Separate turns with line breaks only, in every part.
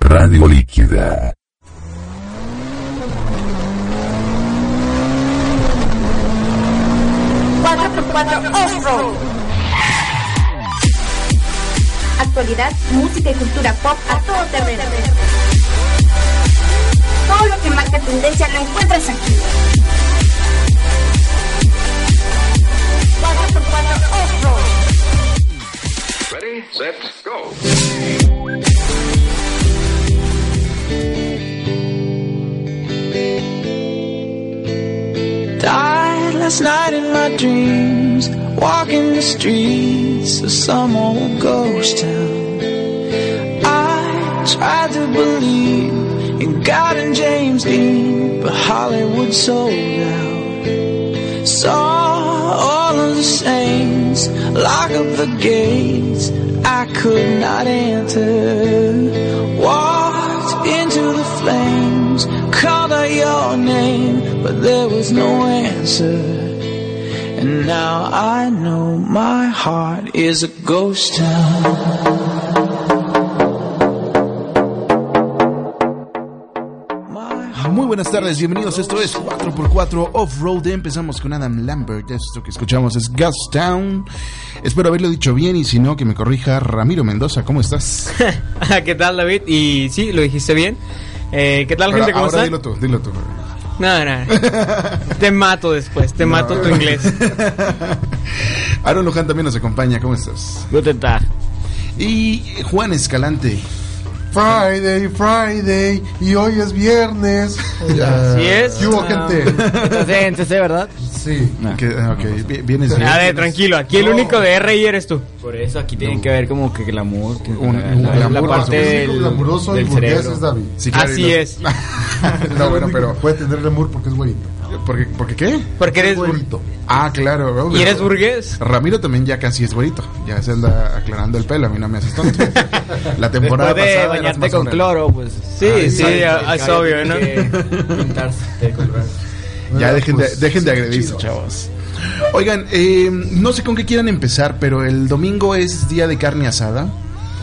Radio Líquida.
Actualidad, música y cultura pop a todo terreno. Todo lo que marca tendencia lo encuentras aquí.
Ready, set, go.
Died last night in my dreams, walking the streets of some old ghost town. I tried to believe in God and James Dean, but Hollywood sold out. Saw all of the saints lock up the gates I could not enter. Walked into the flames, called out your name, but there was no answer. And now I know my heart is a ghost town.
Buenas tardes, bienvenidos. Esto es 4x4 Off-Road. Empezamos con Adam Lambert. Esto que escuchamos es Ghost Town. Espero haberlo dicho bien y si no, que me corrija Ramiro Mendoza. ¿Cómo estás?
¿Qué tal, David? Y sí, lo dijiste bien. Eh, ¿Qué tal, gente? ¿Cómo
ahora
están?
dilo tú, dilo tú.
No, no. te mato después, te mato tu inglés.
Aaron Luján también nos acompaña. ¿Cómo estás?
Guten Tag.
Y Juan Escalante.
Friday, Friday, y hoy es viernes.
Así es.
¿Qué hubo,
Ah.
gente?
Estás en CC, ¿verdad?
Sí.
Que- ah, ok, vi- vienes bien.
A ver, tranquilo, aquí el único de RI eres tú.
Por eso aquí tienen que ver como que glamour, que
Un-
la,
un
la-
glamour,
la parte del,
glamuroso y
del
burgués
cerebro.
es David.
Sí, claro,
Así
no-
es.
no, bueno, pero.
Puede tener glamour porque es güerito.
¿Por qué, por qué?
Porque eres bur-
güerito.
Ah, claro.
¿Y eres burgués?
Ramiro también ya casi es güerito. Ya se anda aclarando el pelo. A mí no me haces tonto. La temporada
Después de
pasada.
bañarte con cloro, pues.
Sí,
Ay,
sí,
ay,
a-
el
es obvio, ¿no?
pintarse.
Ya dejen, de,
pues,
dejen de
sí,
agredirse, chavos. Oigan, eh, no sé con qué quieran empezar, pero el domingo es día de carne asada.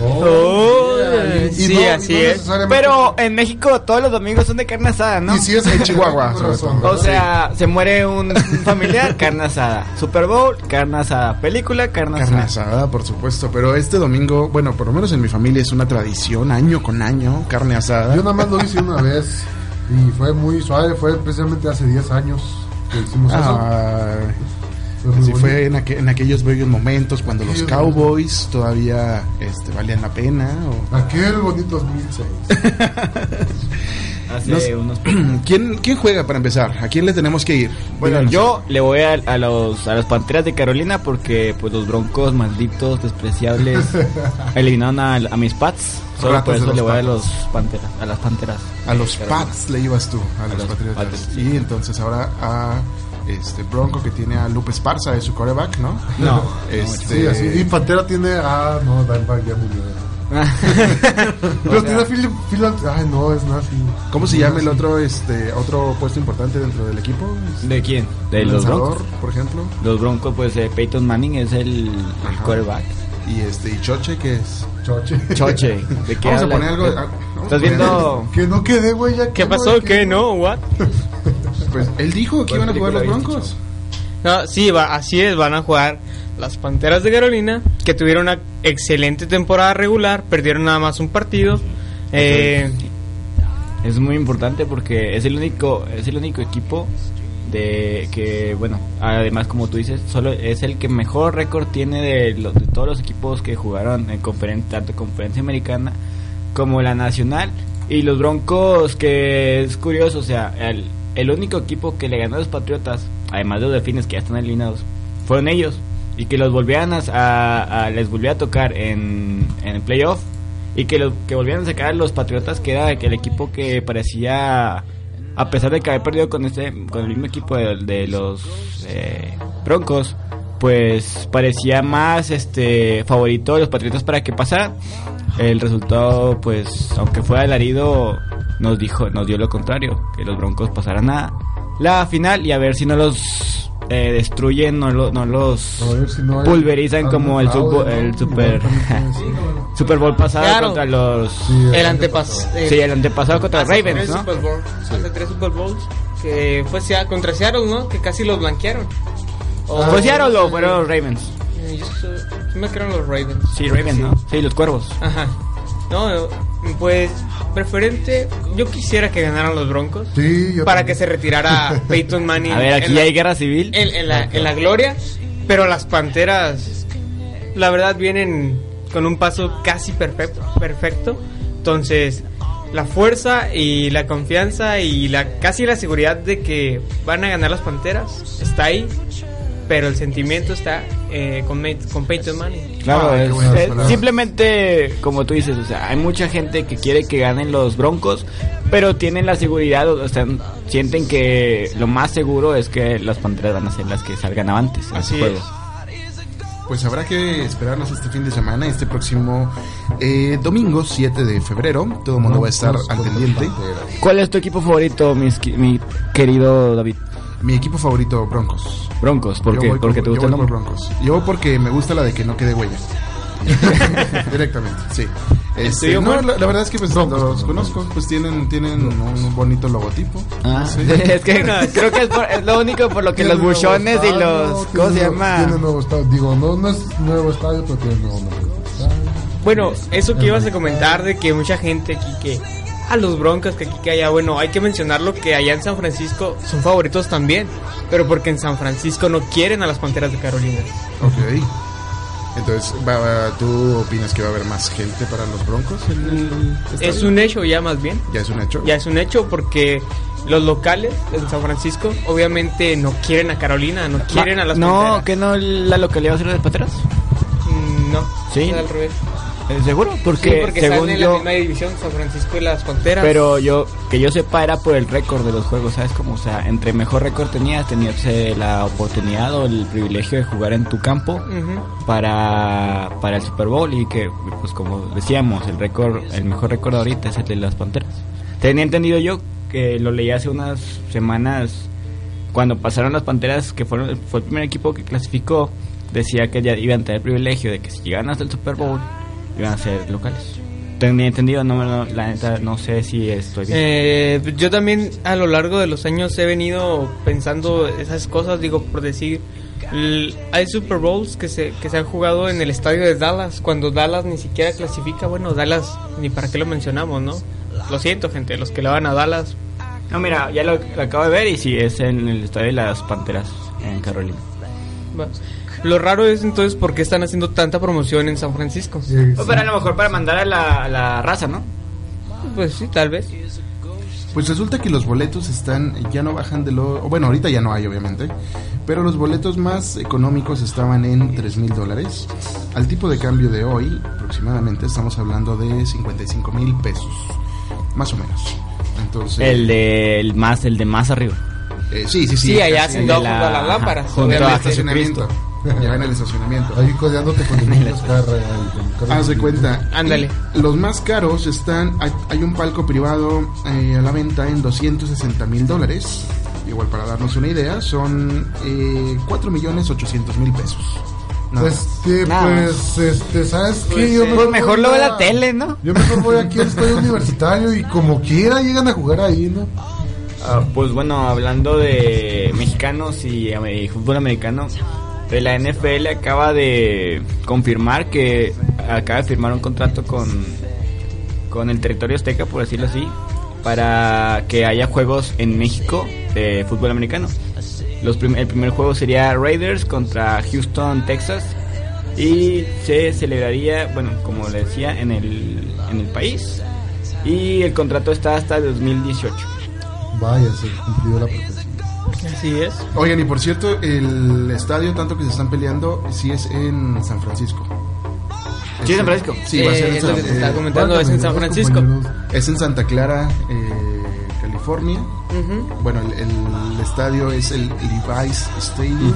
Oh,
y
sí,
no- y
así
no
es.
Pero en México todos los domingos son de carne asada, ¿no?
Y si es
En Chihuahua,
razón.
O sea, se muere un, un familiar, carne asada. Super Bowl, carne asada. Película, carne,
Carne
asada.
asada, por supuesto. Pero este domingo, bueno, por lo menos en mi familia es una tradición, año con año, carne asada.
Yo nada más lo hice una vez y fue muy suave. Fue precisamente hace 10 años que hicimos eso.
Así
bonito.
fue en, aqu- en aquellos bellos momentos cuando los Cowboys todavía este, valían la pena. o-
Aquel bonito 2006.
Hace
No sé.
unos...
¿Quién, ¿Quién juega para empezar? ¿A quién le tenemos que ir?
Bueno,
Díganos.
yo le voy a, a los a las Panteras de Carolina porque pues los Broncos malditos, despreciables eliminaron a, a mis Pats. Solo
Ratas
por eso
los
le voy a los Panteras, a las Panteras.
A los Pats le ibas tú, a, los,
los
Patriotas.
Patriotas.
Y entonces ahora a este Bronco que tiene a Lupe Esparza de su coreback, ¿no?
No.
Este,
Sí, así. Y Pantera tiene. Ah, no, Dimebag ya murió. Pero tiene a Philip. Philip ay, no, es Nazi.
¿Cómo se llama el otro este otro puesto importante dentro del equipo?
¿De quién? De los Broncos.
por ejemplo.
Los Broncos, pues eh, Peyton Manning es el, el quarterback.
Y este y Choche que es
Choche.
Choche. ¿De qué
Vamos a poner algo. A
¿Estás viendo?
Que no quede, güey. ya
¿Qué pasó?
no,
¿Qué? ¿No? ¿What?
Pues él dijo que iban a jugar los Broncos.
No, sí, va, así es, van a jugar las Panteras de Carolina, que tuvieron una excelente temporada regular, perdieron nada más un partido. Eh,
Es muy importante porque es el único es el único equipo de que bueno además como tú dices solo es el que mejor récord tiene de, los- de todos los equipos que jugaron en conferencia tanto conferencia americana como la nacional y los Broncos que es curioso o sea el, el único equipo que le ganó a los Patriotas además de los Delfines que ya están eliminados fueron ellos y que los volvieran a, a- les volviera a tocar en, en el playoff y que los que volvieran a sacar a los Patriotas que era el equipo que parecía a pesar de que había perdido con este con el mismo equipo de, de los eh, Broncos pues parecía más este favorito de los Patriotas para que pasara el resultado pues aunque fuera alarido nos dijo nos dio lo contrario que los Broncos pasaran a la final y a ver si no los eh, destruyen no, lo- no los
si no
pulverizan como el, el super Super Bowl pasado
Claro.
contra los
Sí,
El antepasado.
sí el antepasado contra
Hace
Ravens
tres
¿no?
Super Bowl- Hace tres Super Bowls. Que fue contra Seattle, ¿no? Que casi los blanquearon. O-
¿Fue Seattle o fueron los Ravens?
Eh, Yo sí me creo en los Ravens.
Sí, Ravens, ¿no? Sí, los cuervos.
Ajá. No, pues preferente. Yo quisiera que ganaran los Broncos.
Sí, yo
para
también.
que se retirara Peyton Manning.
A ver, aquí
en
ya
la-
hay guerra civil.
en, en la, en la gloria, pero las Panteras, la verdad, vienen con un paso casi perfecto. perfecto. Entonces, la fuerza y la confianza y la casi la seguridad de que van a ganar las Panteras está ahí, pero el sentimiento está eh, con, con Peyton Manning.
Claro, es- es simplemente como tú dices, o sea, hay mucha gente que quiere que ganen los Broncos, pero tienen la seguridad, o sea, sienten que lo más seguro es que las Panteras van a ser las que salgan avantes en
Así
juego.
es.
Pues habrá que esperarnos este fin de semana, este próximo eh, domingo 7 de febrero. Todo el mundo va a estar al pendiente.
¿Cuál es tu equipo favorito, mis mi querido David?
Mi equipo favorito, Broncos.
Broncos, ¿por
Yo
qué?
voy
Porque
por-
te gusta
yo
el
por
nombre.
Broncos. Yo porque me gusta la de que no quede huella. Directamente, sí. Este, no,
Juan?
la, la verdad es que pues, los conozco, pues tienen, tienen un bonito logotipo.
Ah,
Sí.
es que creo que es, por- es lo único por lo que los buchones y los... ¿Cómo se
nuevo-
llama?
Tiene nuevo estadio. Digo, no, no es nuevo estadio, pero tiene nuevo nombre. Estadio.
Bueno, eso que ibas a comentar de que mucha gente aquí que a los Broncos que aquí que allá, bueno, hay que mencionarlo que allá en San Francisco son favoritos también, pero porque en San Francisco no quieren a las Panteras de Carolina.
Ok. Entonces, ¿tú opinas que va a haber más gente para los Broncos? estadio?
Es un hecho ya más bien.
Ya es un hecho.
Ya es un hecho porque los locales en San Francisco obviamente no quieren a Carolina, no quieren a las
No,
Panteras.
que no la localidad va a ser de Pateras.
Mm, No,
Sí.
al revés.
¿Eh, ¿Seguro? Porque,
Sí, porque
según
en la
yo...
misma división San Francisco y las Panteras.
Pero yo, que yo sepa, era por el récord de los juegos, ¿sabes? Como, o sea, entre mejor récord tenías, tenías eh, la oportunidad o el privilegio de jugar en tu campo para, para el Super Bowl y que, pues como decíamos, el récord, el mejor récord ahorita es el de las Panteras. Tenía entendido yo que lo leí hace unas semanas cuando pasaron las Panteras, que fueron, fue el primer equipo que clasificó, decía que ya iban a tener el privilegio de que si llegaban hasta el Super Bowl, iban a ser locales. Tenía entendido, no, no, la neta, no sé si estoy bien.
Eh, yo también a lo largo de los años he venido pensando esas cosas, digo, por decir, hay Super Bowls que se, que se han jugado en el estadio de Dallas, cuando Dallas ni siquiera clasifica, bueno, Dallas, ni para qué lo mencionamos, ¿no? Lo siento, gente, los que le van a Dallas.
No, mira, ya lo, lo acabo de ver y sí, es en el estadio de las Panteras, en Carolina.
va. Lo raro es entonces por qué están haciendo tanta promoción en San Francisco.
Sí, sí.
para a lo mejor para mandar a la, a la raza, ¿no?
Pues sí, tal vez.
Pues resulta que los boletos están, ya no bajan de lo... Bueno, ahorita ya no hay, obviamente. Pero los boletos más económicos estaban en 3 mil dólares. Al tipo de cambio de hoy, aproximadamente, estamos hablando de 55 mil pesos. Más o menos. Entonces...
El de el más, el de más arriba.
eh, sí, sí, sí.
Sí, allá junto a las lámparas.
junto
obviamente.
estacionamiento. Ya en el estacionamiento.
Ahí codeándote con el carro
Haz de cuenta.
Ándale.
Y Los más caros están. Hay, hay un palco privado eh, a la venta en 260 mil dólares. Igual para darnos una idea, son eh, 4 millones 800 mil pesos. Nada más.
Este,
Nada
pues, este, ¿sabes qué?
Pues,
Yo
eh,
Pues mejor
voy
lo ve la tele, ¿no?
Yo mejor voy aquí al estadio universitario y como quiera llegan a jugar ahí, ¿no?
Ah, pues bueno, hablando de mexicanos y, eh, fútbol americano, la NFL acaba de confirmar que acaba de firmar un contrato con, con el territorio azteca, por decirlo así, para que haya juegos en México de fútbol americano. Los el primer juego sería Raiders contra Houston, Texas. Y se celebraría, bueno, como le decía, en el, en el país. Y el contrato está hasta 2018.
Vaya, se cumplió la profecía.
Así es.
Oigan, y por cierto, el estadio, tanto que se están peleando, sí es en San Francisco.
Sí, San Francisco.
Sí, va a ser
Eh,
en
lo
San- eh,
estaba comentando, es en San Francisco.
Es en Santa Clara, eh, California. Bueno, el, el estadio es el Levi's Stadium.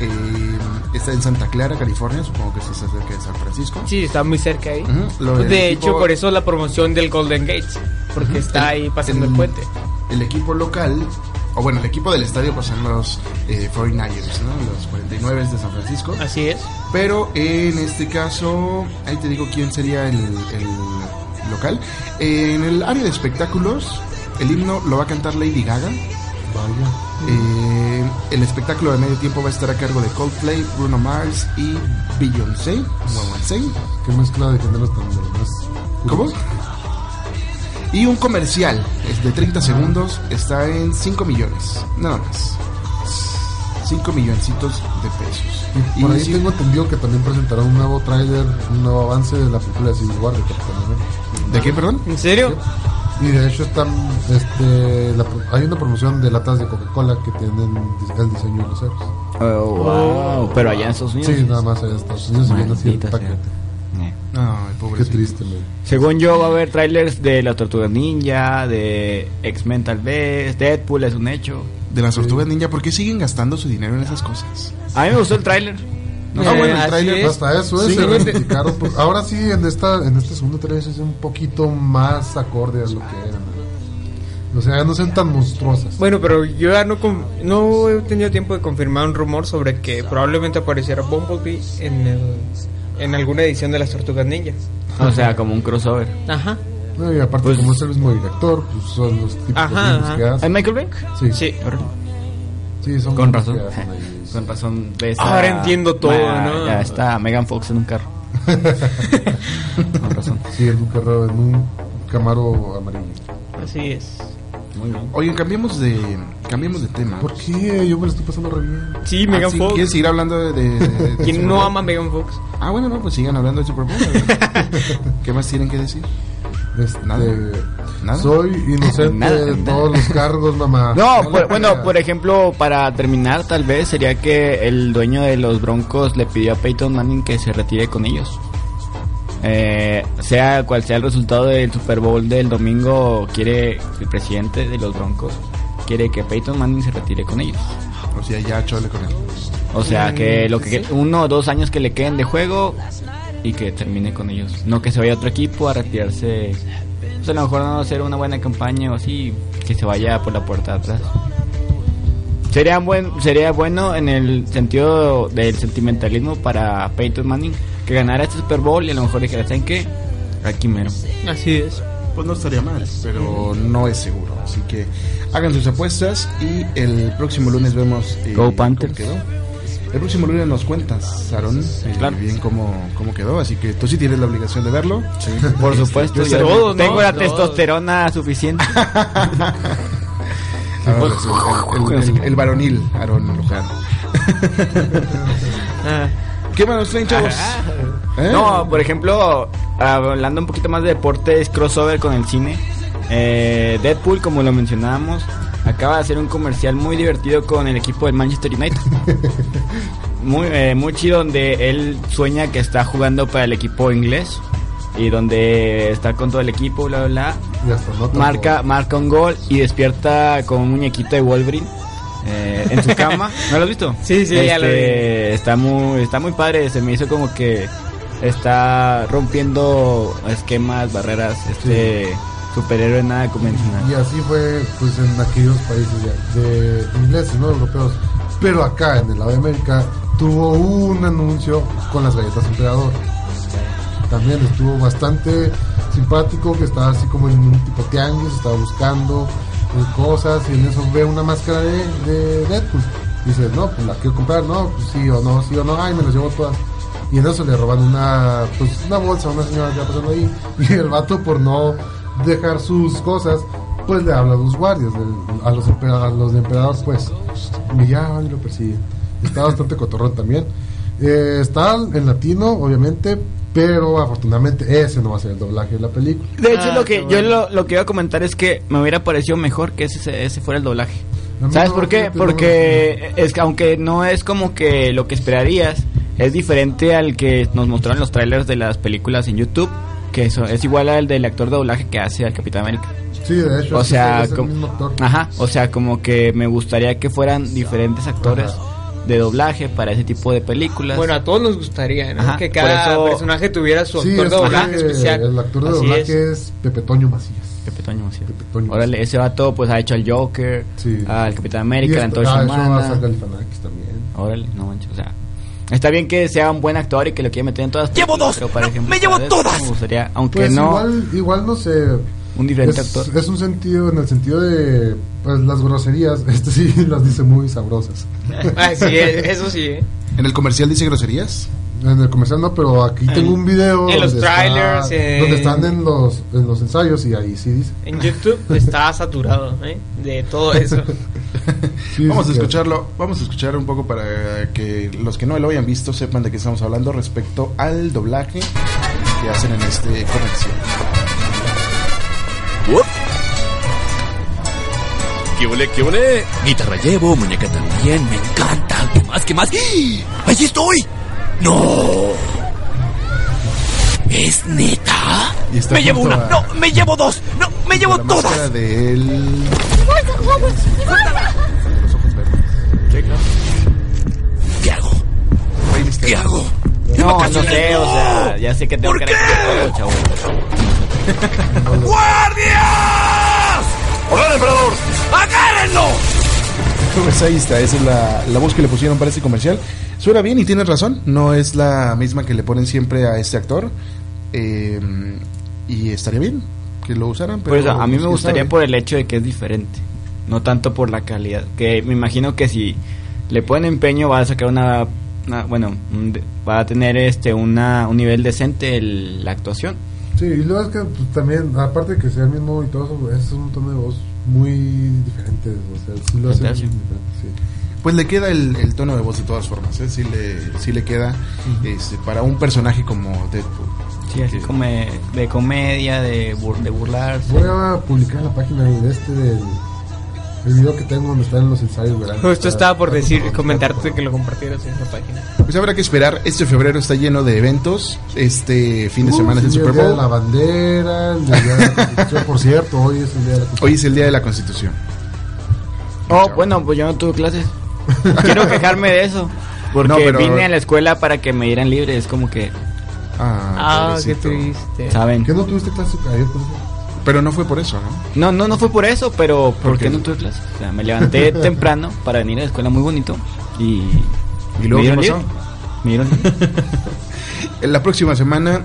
Eh, está en Santa Clara, California. Supongo que está cerca de San Francisco.
Sí, está muy cerca ahí. De
equipo-
hecho, por eso la promoción del Golden Gates, porque está ahí pasando el,
el-
puente.
El equipo local, o bueno, el equipo del estadio pues son los eh, 49ers, ¿no? Los 49 de San Francisco.
Así es.
Pero en este caso, ahí te digo quién sería el, el local. En el área de espectáculos, el himno lo va a cantar Lady Gaga.
Vaya.
Eh, el espectáculo de medio tiempo va a estar a cargo de Coldplay, Bruno Mars y Beyoncé. Beyoncé.
Qué mezcla de géneros tan.
¿Cómo? Y un comercial es de 30 segundos está en 5 millones, nada más. 5 milloncitos de pesos.
Y por ahí
sí-
tengo entendido que también presentará un nuevo tráiler, un nuevo avance de la película de Civil War de Capitán América.
¿De qué, perdón?
¿En serio?
Y de hecho están, este, la hay una promoción de latas de Coca-Cola que tienen el diseño de los héroes.
Oh, wow. Pero allá en Estados Unidos.
Sí, nada más en Estados Unidos y viene así el
Maldita
paquete.
Ay,
Qué triste, man.
Según yo, va a haber trailers de la Tortuga Ninja, de X-Men tal vez, Deadpool es un hecho.
De las tortugas ninja, ¿por qué siguen gastando su dinero en esas cosas?
A mí me gustó el tráiler. No
Ah, bueno, el
es.
Hasta eso es,
Sí.
se reivindicaron. pues, ahora sí, en esta en este segundo trailer es un poquito más acorde a lo que eran. ¿no? O sea, ya no sean tan monstruosas.
Bueno, pero yo ya no, no he tenido tiempo de confirmar un rumor sobre que probablemente apareciera Bumblebee en, el- en alguna edición de las Tortugas Ninja.
O sea, como un crossover.
Ajá.
No, y aparte,
Pues-
como es el mismo director, pues son los típicos
Ajá,
guiños
ajá.
que hacen.
¿Es Michael Bay?
Sí,
Sí.
sí, son
Con razón. Con razón. ves
Ahora
a-
entiendo todo,
Ma-
¿no?
Ya está Megan Fox en un carro. Con razón.
Sí, en un carro, en un Camaro amarillo.
Así es.
Muy bien.
Oigan, cambiemos de, cambiemos de tema.
¿Por qué? Yo me lo estoy pasando re bien.
Sí,
Ah,
Megan
sí,
Fox.
¿Quieres seguir hablando de, de- de- de
¿Quién no ama a Megan Fox?
Ah, bueno, no, pues sigan hablando de Super Bowl. ¿Qué más tienen que decir?
Este,
Nada. ¿Nada?
Soy inocente
Nada,
de
nada.
todos los cargos, mamá.
No,
le
por- bueno, por ejemplo, para terminar, tal vez sería que el dueño de los Broncos le pidió a Peyton Manning que se retire con ellos. Eh, sea cual sea el resultado del Super Bowl del domingo, quiere el presidente de los Broncos quiere que Peyton Manning se retire con ellos.
O sea, ya chole con él.
O sea, que lo que uno o dos años que le queden de juego y que termine con ellos. No que se vaya a otro equipo a retirarse. Pues a lo mejor no hacer una buena campaña o así, que se vaya por la puerta de atrás. Sería, buen, sería bueno en el sentido del sentimentalismo para Peyton Manning que ganara este Super Bowl y a lo mejor dijera, ¿saben qué? Aquí mero.
Así es.
Pues no estaría mal, pero no es seguro. Así que hagan sus apuestas y el próximo lunes vemos. eh,
Go Panthers.
cómo quedó. El próximo lunes nos cuentas, Aaron, eh,
Claro.
bien cómo, cómo quedó. Así que tú sí tienes la obligación de verlo.
Por supuesto,
Yo sé
yo
todo, ¿no?
tengo la
Todo.
testosterona suficiente.
Ah, el, el- el- el varonil, Aaron Luján. ¿Qué más nos traen, chavos? ¿Eh?
No, por ejemplo, hablando un poquito más de deportes, crossover con el cine. eh, Deadpool, como lo mencionábamos, acaba de hacer un comercial muy divertido con el equipo del Manchester United. Muy, eh, muy chido, donde él sueña que está jugando para el equipo inglés y donde está con todo el equipo, bla, bla, bla. Marca, marca un gol y despierta con un muñequito de Wolverine. Eh, en su cama, ¿no lo has visto?
Sí, sí, ya lo
Este, Está muy, está muy padre, se me hizo como que está rompiendo esquemas, barreras, este superhéroe nada convencional.
Y así fue pues en aquellos países ya, de ingleses, no europeos. Pero acá en el lado de América tuvo un anuncio con las galletas emperador. También estuvo bastante simpático, que estaba así como en un tipo tianguis, estaba buscando eh, cosas y en eso ve una máscara de, de Deadpool. Dice, no, pues la quiero comprar, no, pues sí o no, sí o no, ay, me las llevo todas. Y en eso le roban una, pues, una bolsa a una señora que va pasando ahí. Y el vato, por no dejar sus cosas, pues le habla a los guardias, a, los emper- a los de emperador, pues. Y ya y lo persiguen. Está bastante cotorrón también. Eh, está en latino, obviamente, pero afortunadamente ese no va a ser el doblaje de la película.
De hecho,
Ah,
lo que yo
bueno.
lo, lo que iba a comentar es que me hubiera parecido mejor que ese, ese fuera el doblaje. ¿Sabes
no,
por qué?
no
Porque es que aunque no es como que lo que esperarías, es diferente al que nos mostraron los trailers de las películas en YouTube, que eso es igual al del actor de doblaje que hace al Capitán América.
Sí, de hecho.
O
sí,
sea,
es el
como-
mismo actor.
ajá, o sea, como que me gustaría que fueran diferentes actores de doblaje para ese tipo de películas.
Bueno, a todos nos gustaría, ¿no?
Ajá,
que cada
eso-
personaje tuviera su
Sí,
actor
es
de doblaje especial.
El actor de
Así
doblaje
es.
es. Pepe Toño Macías.
Pepe Toño Macías.
Pepe Toño
Órale, ese vato pues ha hecho al Joker,
Sí.
al Capitán América, al Antorcha
ah,
Humana.
también.
Órale, no manches, o sea. Está bien que sea un buen actor y que lo quiera meter en todas.
¡Llevo dos!
pero, por
¡No,
ejemplo,
me llevo todas!
Me gustaría, aunque
Pues
no,
igual, igual no sé.
Un diferente
Es,
actor.
es un sentido, en el sentido de pues, las groserías, este sí las dice muy sabrosas.
Ah, sí, eh, eso sí, ¿eh?
¿En el comercial dice groserías?
En el comercial no, pero aquí tengo un video
en los
donde está-
trailers, eh.
donde están en los, en los ensayos y ahí sí dice.
En YouTube está saturado ¿eh? de todo eso.
Sí,
Vamos
sí,
a escucharlo, vamos a escuchar un poco para que los que no lo hayan visto sepan de qué estamos hablando respecto al doblaje que hacen en este comercial.
¿Qué ole, qué ole? Guitarra llevo, muñeca también, me encanta. ¿Qué más, qué más? ¡Ahí estoy! ¡No! ¿Es neta? ¡Me llevo una!
a-
¡No! ¡Me llevo dos! ¡No! ¡Me llevo
la
todas!
de él. Los ojos verdes.
¿Qué hago? ¿Qué hago? ¡De
No, no sé, o sea, ya sé que tengo
¿Por
que
qué?
todo, chavo.
¡Hola, emperador! ¡Agárrenlo!
Pues ahí está, esa es la, la voz que le pusieron para este comercial. Suena bien y tienes razón, no es la misma que le ponen siempre a este actor. eh, y estaría bien que lo usaran. Pero
Pues a, a mí me gustaría
sabe.
por el hecho de que es diferente, no tanto por la calidad. Que me imagino que si le ponen empeño va a sacar una, una- bueno, un va a tener este una un nivel decente el- la actuación.
Sí, y luego es que pues, también, aparte de que sea el mismo y todo eso, es un tono de voz muy diferente. O sea, sí lo hace.
Sí.
diferente, sí.
Pues le queda el, el tono de voz de todas formas, ¿eh? sí, le, sí le queda este, para un personaje como Deadpool.
Sí, así
Que-
como de comedia, de, bur- de burlarse.
Voy a publicar la página de este del el video que tengo donde están los ensayos. ¿verdad?
Justo estaba por decir, comentarte que lo compartieras en la página.
Pues habrá que esperar, este febrero está lleno de eventos, este fin de
Uh,
semana es el Super
día de la
Bowl,
bandera, el día de la Constitución, por cierto, hoy es el día de la Constitución.
hoy es el Día de la Constitución.
Oh, bueno, pues yo no tuve clases. Quiero quejarme de eso. Porque
No, pero-
vine a la escuela para que me dieran libre. Es como que,
Ah,
Ah, qué triste.
¿saben?
¿Qué no tuviste clase ayer?
Pero no fue por eso, ¿no?
No, no, no fue por eso, pero
¿Por
¿por no tuve clases? O sea, me levanté temprano para venir a la escuela muy bonito y...
¿Y luego
me dieron. Me dieron
la próxima semana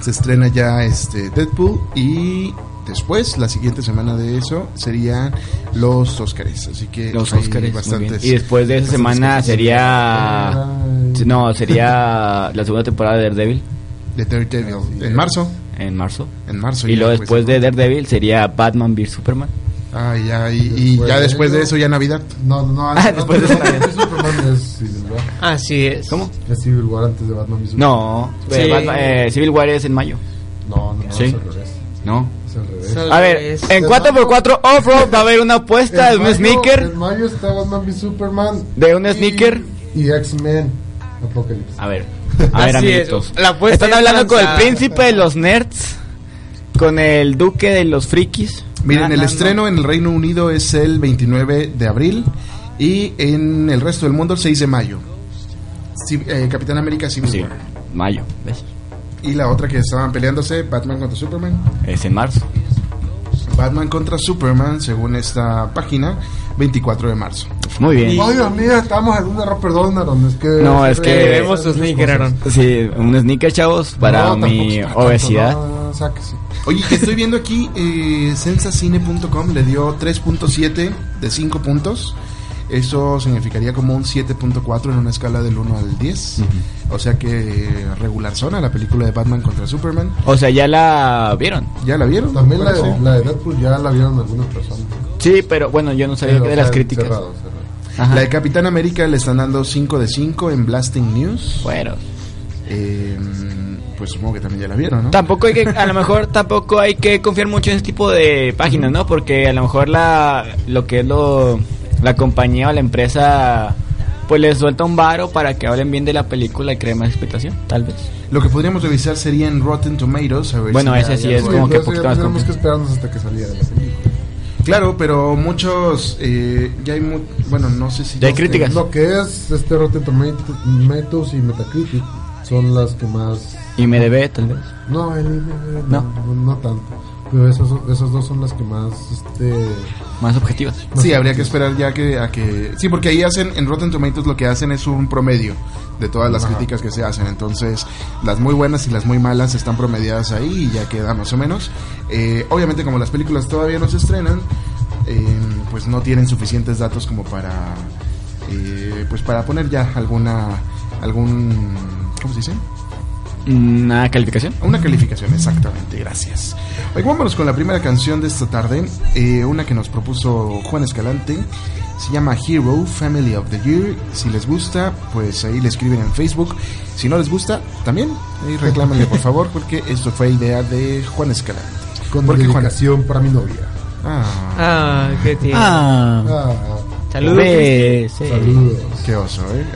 se estrena ya este Deadpool y después, la siguiente semana de eso, serían los Oscars. Así que
Los bien.
bastantes.
Y después de esa semana sería...
Ay.
No, sería la segunda temporada de Daredevil
de Daredevil. En marzo.
En marzo.
En marzo.
Y
ya,
luego
pues,
después de Daredevil sería Batman vs Superman.
Ah, ya, y, y
Después
ya
de
después de
ello-
eso, ya Navidad.
No, no,
Ah,
antes,
después de
antes de Superman es Civil War.
Así es.
¿Cómo?
Es Civil War antes de Batman v Superman.
No,
Sí.
eh, Batman- eh, Civil War es en mayo.
No, no, no,
Sí.
es al revés.
No.
Es al revés.
A ver, en 4x4 Off-Road va a haber una apuesta de un
mayo-
sneaker.
En mayo está Batman v Superman.
De un
y-
sneaker.
Y X-Men. Apocalypse.
A ver, a ver,
es,
amiguitos.
la apuesta
Están hablando con el príncipe de los nerds, con el duque de los frikis.
Miren,
Ah,
el
no,
estreno en el Reino Unido es el 29 de abril y en el resto del mundo el 6 de mayo. Ci- eh, Capitán América
no.
Civil
Sí,
War.
mayo, ¿ves?
Y la otra que estaban peleándose, Batman contra Superman.
Es en marzo.
Batman contra Superman, según esta página, 24 de marzo.
Muy bien.
Ay, Dios mío, estamos en un error, perdón, Aaron. Es que.
No, es que-
Debemos su sneaker, Aaron.
Sí, un sneaker, chavos, para
No,
mi
para
obesidad.
tanto, no, sáquese.
Oye, estoy viendo aquí, eh, sensacine.com le dio 3.7 de 5 puntos. Eso significaría como un 7.4 en una escala del 1 al 10. O sea que regular zona la película de Batman contra Superman.
O sea, ya la vieron.
¿Ya la vieron?
También la de, la de Deadpool ya la vieron algunas personas.
Sí, pero bueno, yo no sabía
Pero,
de las críticas.
cerrado, cerrado.
Ajá.
La de Capitán América le están dando 5 de 5 en Blasting News.
Bueno,
Eh, pues supongo que también ya la vieron, ¿no?
tampoco hay que, a lo mejor tampoco hay que confiar mucho en ese tipo de páginas, ¿no? Porque a lo mejor la, lo que es lo, la compañía o la empresa pues les suelta un varo para que hablen bien de la película y creen más expectación, tal vez.
Lo que podríamos revisar sería en Rotten Tomatoes. A ver
Bueno,
si
ese sí es como que
Entonces,
poquito más
tenemos que esperarnos hasta que saliera la película.
Claro, pero muchos. eh, ya hay. mu- bueno, no sé si.
Ya hay críticas.
Lo que es este Rotten Tomatoes y Metacritic son las que más...
Y MDB, tal vez.
No, el No.
no,
no tanto. Pero esas, dos son las que más... Este,
Más objetivas.
Sí, habría que esperar ya que, a que... Sí, porque ahí hacen, en Rotten Tomatoes lo que hacen es un promedio de todas las
Ajá.
críticas que se hacen. Entonces, las muy buenas y las muy malas están promediadas ahí y ya queda más o menos. Eh, obviamente, como las películas todavía no se estrenan, eh, pues no tienen suficientes datos como para... eh, pues para poner ya alguna... algún... ¿Cómo se dice?
Una calificación.
Una calificación, exactamente, gracias. Oye, vámonos con la primera canción de esta tarde, eh, una que nos propuso Juan Escalante, se llama Hero Family of the Year. Si les gusta, pues ahí le escriben en Facebook. Si no les gusta, también ahí reclámenle por favor, porque esto fue idea de Juan Escalante.
con
¿Por qué, Juan?
dedicación para mi novia.
Ah,
Ah, qué tío.
Ah.
Ah,
Saludos.
Saludos.
qué oso, ¿eh?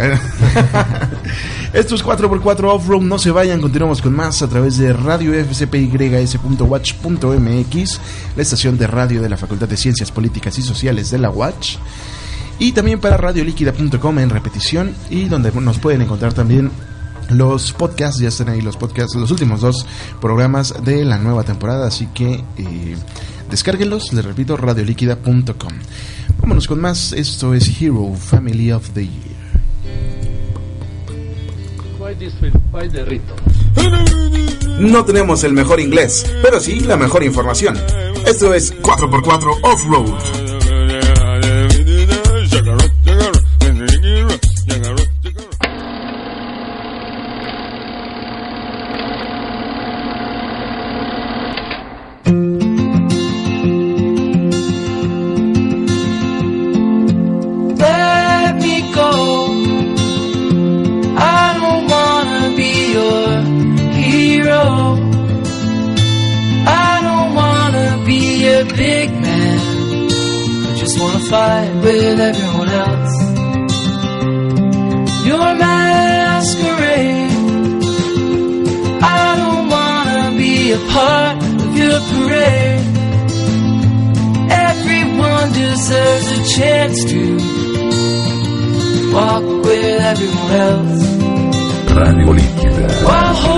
Estos 4x4 Off-Road no se vayan, continuamos con más a través de radio fcpys.watch.mx, la estación de radio de la Facultad de Ciencias Políticas y Sociales de la Watch, y también para radioliquida.com en repetición, y donde nos pueden encontrar también los podcasts, ya están ahí los podcasts, los últimos dos programas de la nueva temporada, así que eh, descárguenlos, les repito, radioliquida.com. Vámonos con más, esto es Hero Family of the Year. No tenemos el mejor inglés, pero sí la mejor información. Esto es 4x4 Off-Road.
Chance to walk with everyone else
Radio Líquida.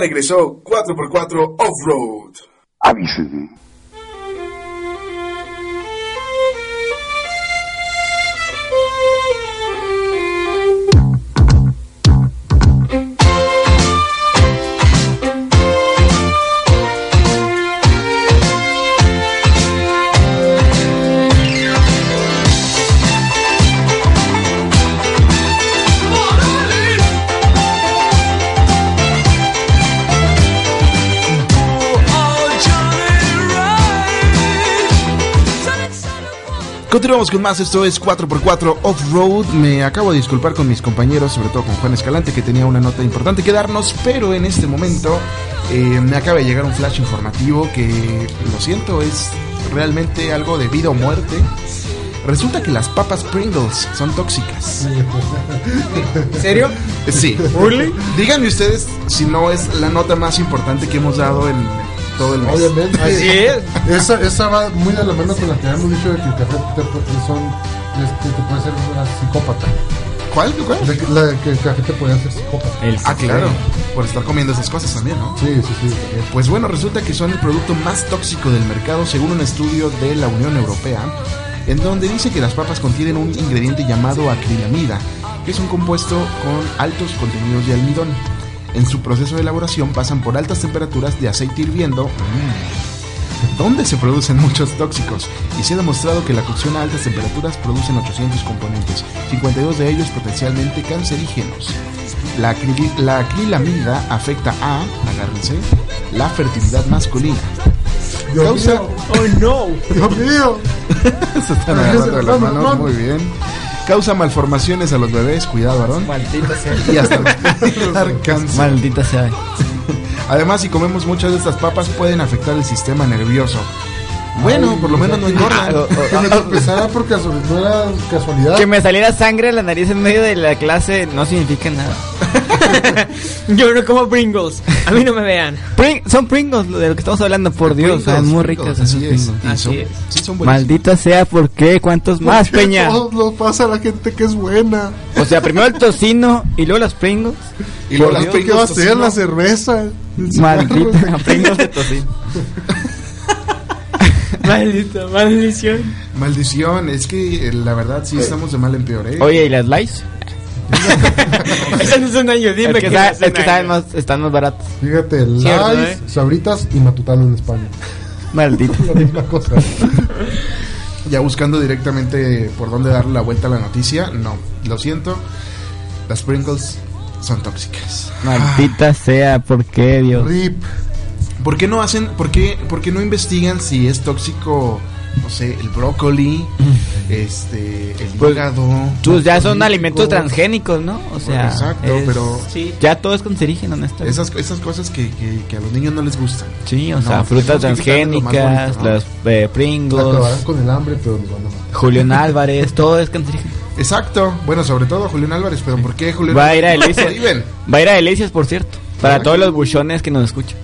Regresó 4x4 Off-Road.
Avísenme.
Continuamos con más, esto es 4x4 Off-Road. Me acabo de disculpar con mis compañeros, sobre todo con Juan Escalante, que tenía una nota importante que darnos, pero en este momento eh, me acaba de llegar un flash informativo que, lo siento, es realmente algo de vida o muerte. Resulta que las papas Pringles son tóxicas.
¿En serio?
Sí. Díganme ustedes si no es la nota más importante que hemos dado en todo el mes.
Obviamente.
Así es.
Esa, esa va muy de la mano con la que habíamos dicho de que el café te, pu- son, este, te puede hacer una psicópata.
¿Cuál? ¿Cuál?
De que, la, que el café te puede hacer psicópata.
El
Ah, claro. Por estar comiendo esas cosas también, ¿no?
Sí, sí, sí. también.
Pues bueno, resulta que son el producto más tóxico del mercado según un estudio de la Unión Europea, en donde dice que las papas contienen un ingrediente llamado acrilamida, que es un compuesto con altos contenidos de almidón. En su proceso de elaboración pasan por altas temperaturas de aceite hirviendo, mm, donde se producen muchos tóxicos, y se ha demostrado que la cocción a altas temperaturas producen 800 componentes, 52 de ellos potencialmente cancerígenos. La, acril- la acrilamida afecta a, agárrense, la fertilidad masculina.
Dios
Causa-
mío,
Oh no.
Dios mío.
Se están agarrando las manos, muy bien. Causa malformaciones a los bebés, cuidado, varón.
Maldita sea.
Y hasta dar cáncer.
Maldita sea.
Además, si comemos muchas de estas papas, pueden afectar el sistema nervioso. Bueno, por lo menos no engordan.
Que me tropezara por casualidad, no era casualidad.
Que me saliera sangre en la nariz en medio de la clase no significa nada.
Yo no como Pringles. A mí no me vean.
Pring- son Pringles de lo que estamos hablando, por Dios.
Pringles,
Saben muy
Pringles,
ricas
Así es.
Pringles.
Y
Así
son-
es.
Sí, son buenísimos.
Maldita sea, ¿por qué? ¿Cuántos más,
¿Por qué
Peña?
Todo lo pasa a la gente que es buena.
O sea, primero el tocino y luego las Pringles.
Y luego las
Dios, ¿Qué
Pringles
va a ser la cerveza?
Maldita, Pringles de tocino.
Maldita maldición.
Maldición, es que eh, la verdad sí estamos de mal en peor, ¿eh?
Oye, ¿y las Lice?
Esas no son años, dime
Es que,
que
sa-
no son
es que saben
años.
más, están más baratos.
Fíjate,
Cierto,
Lice,
¿eh?
Sabritas y Matutano en España.
Maldito.
La misma cosa.
Ya buscando directamente por dónde darle la vuelta a la noticia, no, lo siento, las Pringles son tóxicas.
Maldita sea, ¿por qué, Dios?
Rip.
¿Por qué no hacen, por qué, por qué no investigan si es tóxico, no sé, el brócoli, este, el
Pues,
hígado?
Pues ya son alimentos transgénicos, ¿no? O sea,
Exacto,
es-
pero
Sí.
ya todo es cancerígeno en esta.
esas, esas cosas que, que, que a los niños no les gustan.
Sí, o
No,
sea,
pues,
frutas transgénicas,
bonito, ¿no?
las eh, Pringles,
Acabarán con el hambre, pero nos van a matar.
Julián Álvarez, todo es cancerígeno.
Exacto, bueno, sobre todo Julián Álvarez, pero ¿por qué Julián
Va a ir a
Álvarez?
Delicias.
Prohíben.
Va a ir a Delicias, por cierto. Para todos los buchones que nos escuchan.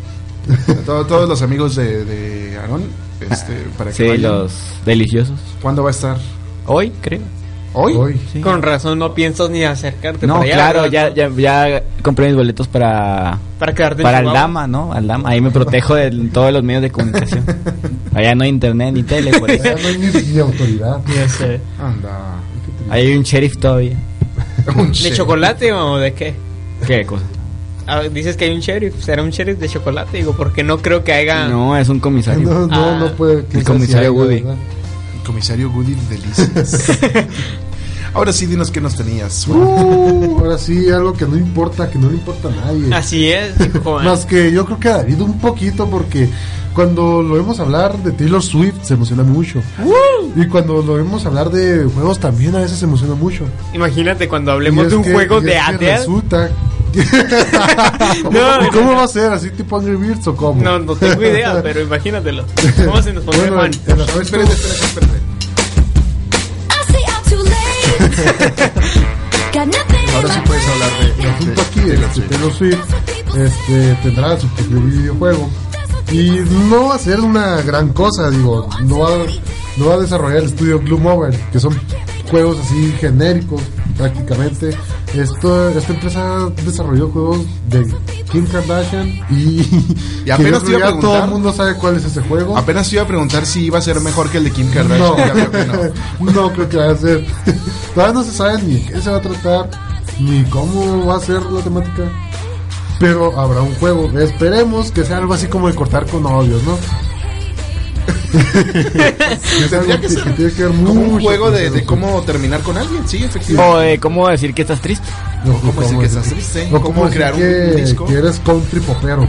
Todo- todos los amigos de, de Aarón, este, para que
Sí,
vayan.
los deliciosos.
¿Cuándo va a estar?
Hoy, creo.
¿Hoy?
Hoy.
Sí.
Con razón no piensas ni acercarte
No,
para allá.
claro,
¿verdad?
ya, ya, ya compré mis boletos para
Para quedarte en
para el
Chihuahua.
Dama, ¿no? Al Dama. Ahí me protejo de todos los medios de comunicación. Allá no hay internet ni tele, por eso.
Ya no hay ni, ni autoridad.
Ya sé.
Anda.
Ahí hay un sheriff todavía.
Un
¿De
sheriff.
chocolate o de qué?
¿Qué cosa?
Ah, dices que hay un sheriff. ¿Será un sheriff de chocolate? Digo, porque no creo que haya...
No, es un comisario.
No, no,
Ah,
no puede.
el comisario Woody.
Comisario Goody de Delicias. Ahora sí, dinos qué nos tenías.
Uh, ahora sí, algo que no importa, que no le importa a nadie.
Así es, Juan.
Más que yo creo que a David un poquito porque cuando lo vemos hablar de Taylor Swift se emociona mucho. Y cuando lo vemos hablar de juegos también a veces se emociona mucho.
Imagínate cuando hablemos de un
que-
juego
y
de Adele.
Resulta.
No,
¿Y cómo va a ser? ¿Así tipo Angry Birds o cómo?
No, no tengo idea, pero imagínatelo. ¿Cómo se nos pone
Bueno,
Juan?
espérate, espérate, espérate. Ahora sí puedes hablar de.
El asunto aquí que Taylor Swift este, tendrá su propio videojuego. Y no va a ser una gran cosa, digo, no va, no va a desarrollar el estudio Blue Mobile, que son juegos así genéricos prácticamente, esto, esta empresa desarrolló juegos de Kim Kardashian y,
Y apenas te iba a
ya todo
preguntar.
el mundo sabe cuál es ese juego.
Apenas te iba a preguntar si iba a ser mejor que el de Kim Kardashian.
No,
no.
creo que vaya a ser. Todavía no se sabe ni qué se va a tratar, ni cómo va a ser la temática. Pero habrá un juego. Esperemos que sea algo así como de cortar con odios, ¿no? Que sea algo
Tendría que ser
tiene que ver
como un juego de, cómo terminar con alguien, sí,
O
efectivamente.
de cómo decir que estás triste.
No,
¿Cómo decir que estás triste?
O
¿Cómo
cómo
crear un
que,
disco?
que eres country popero.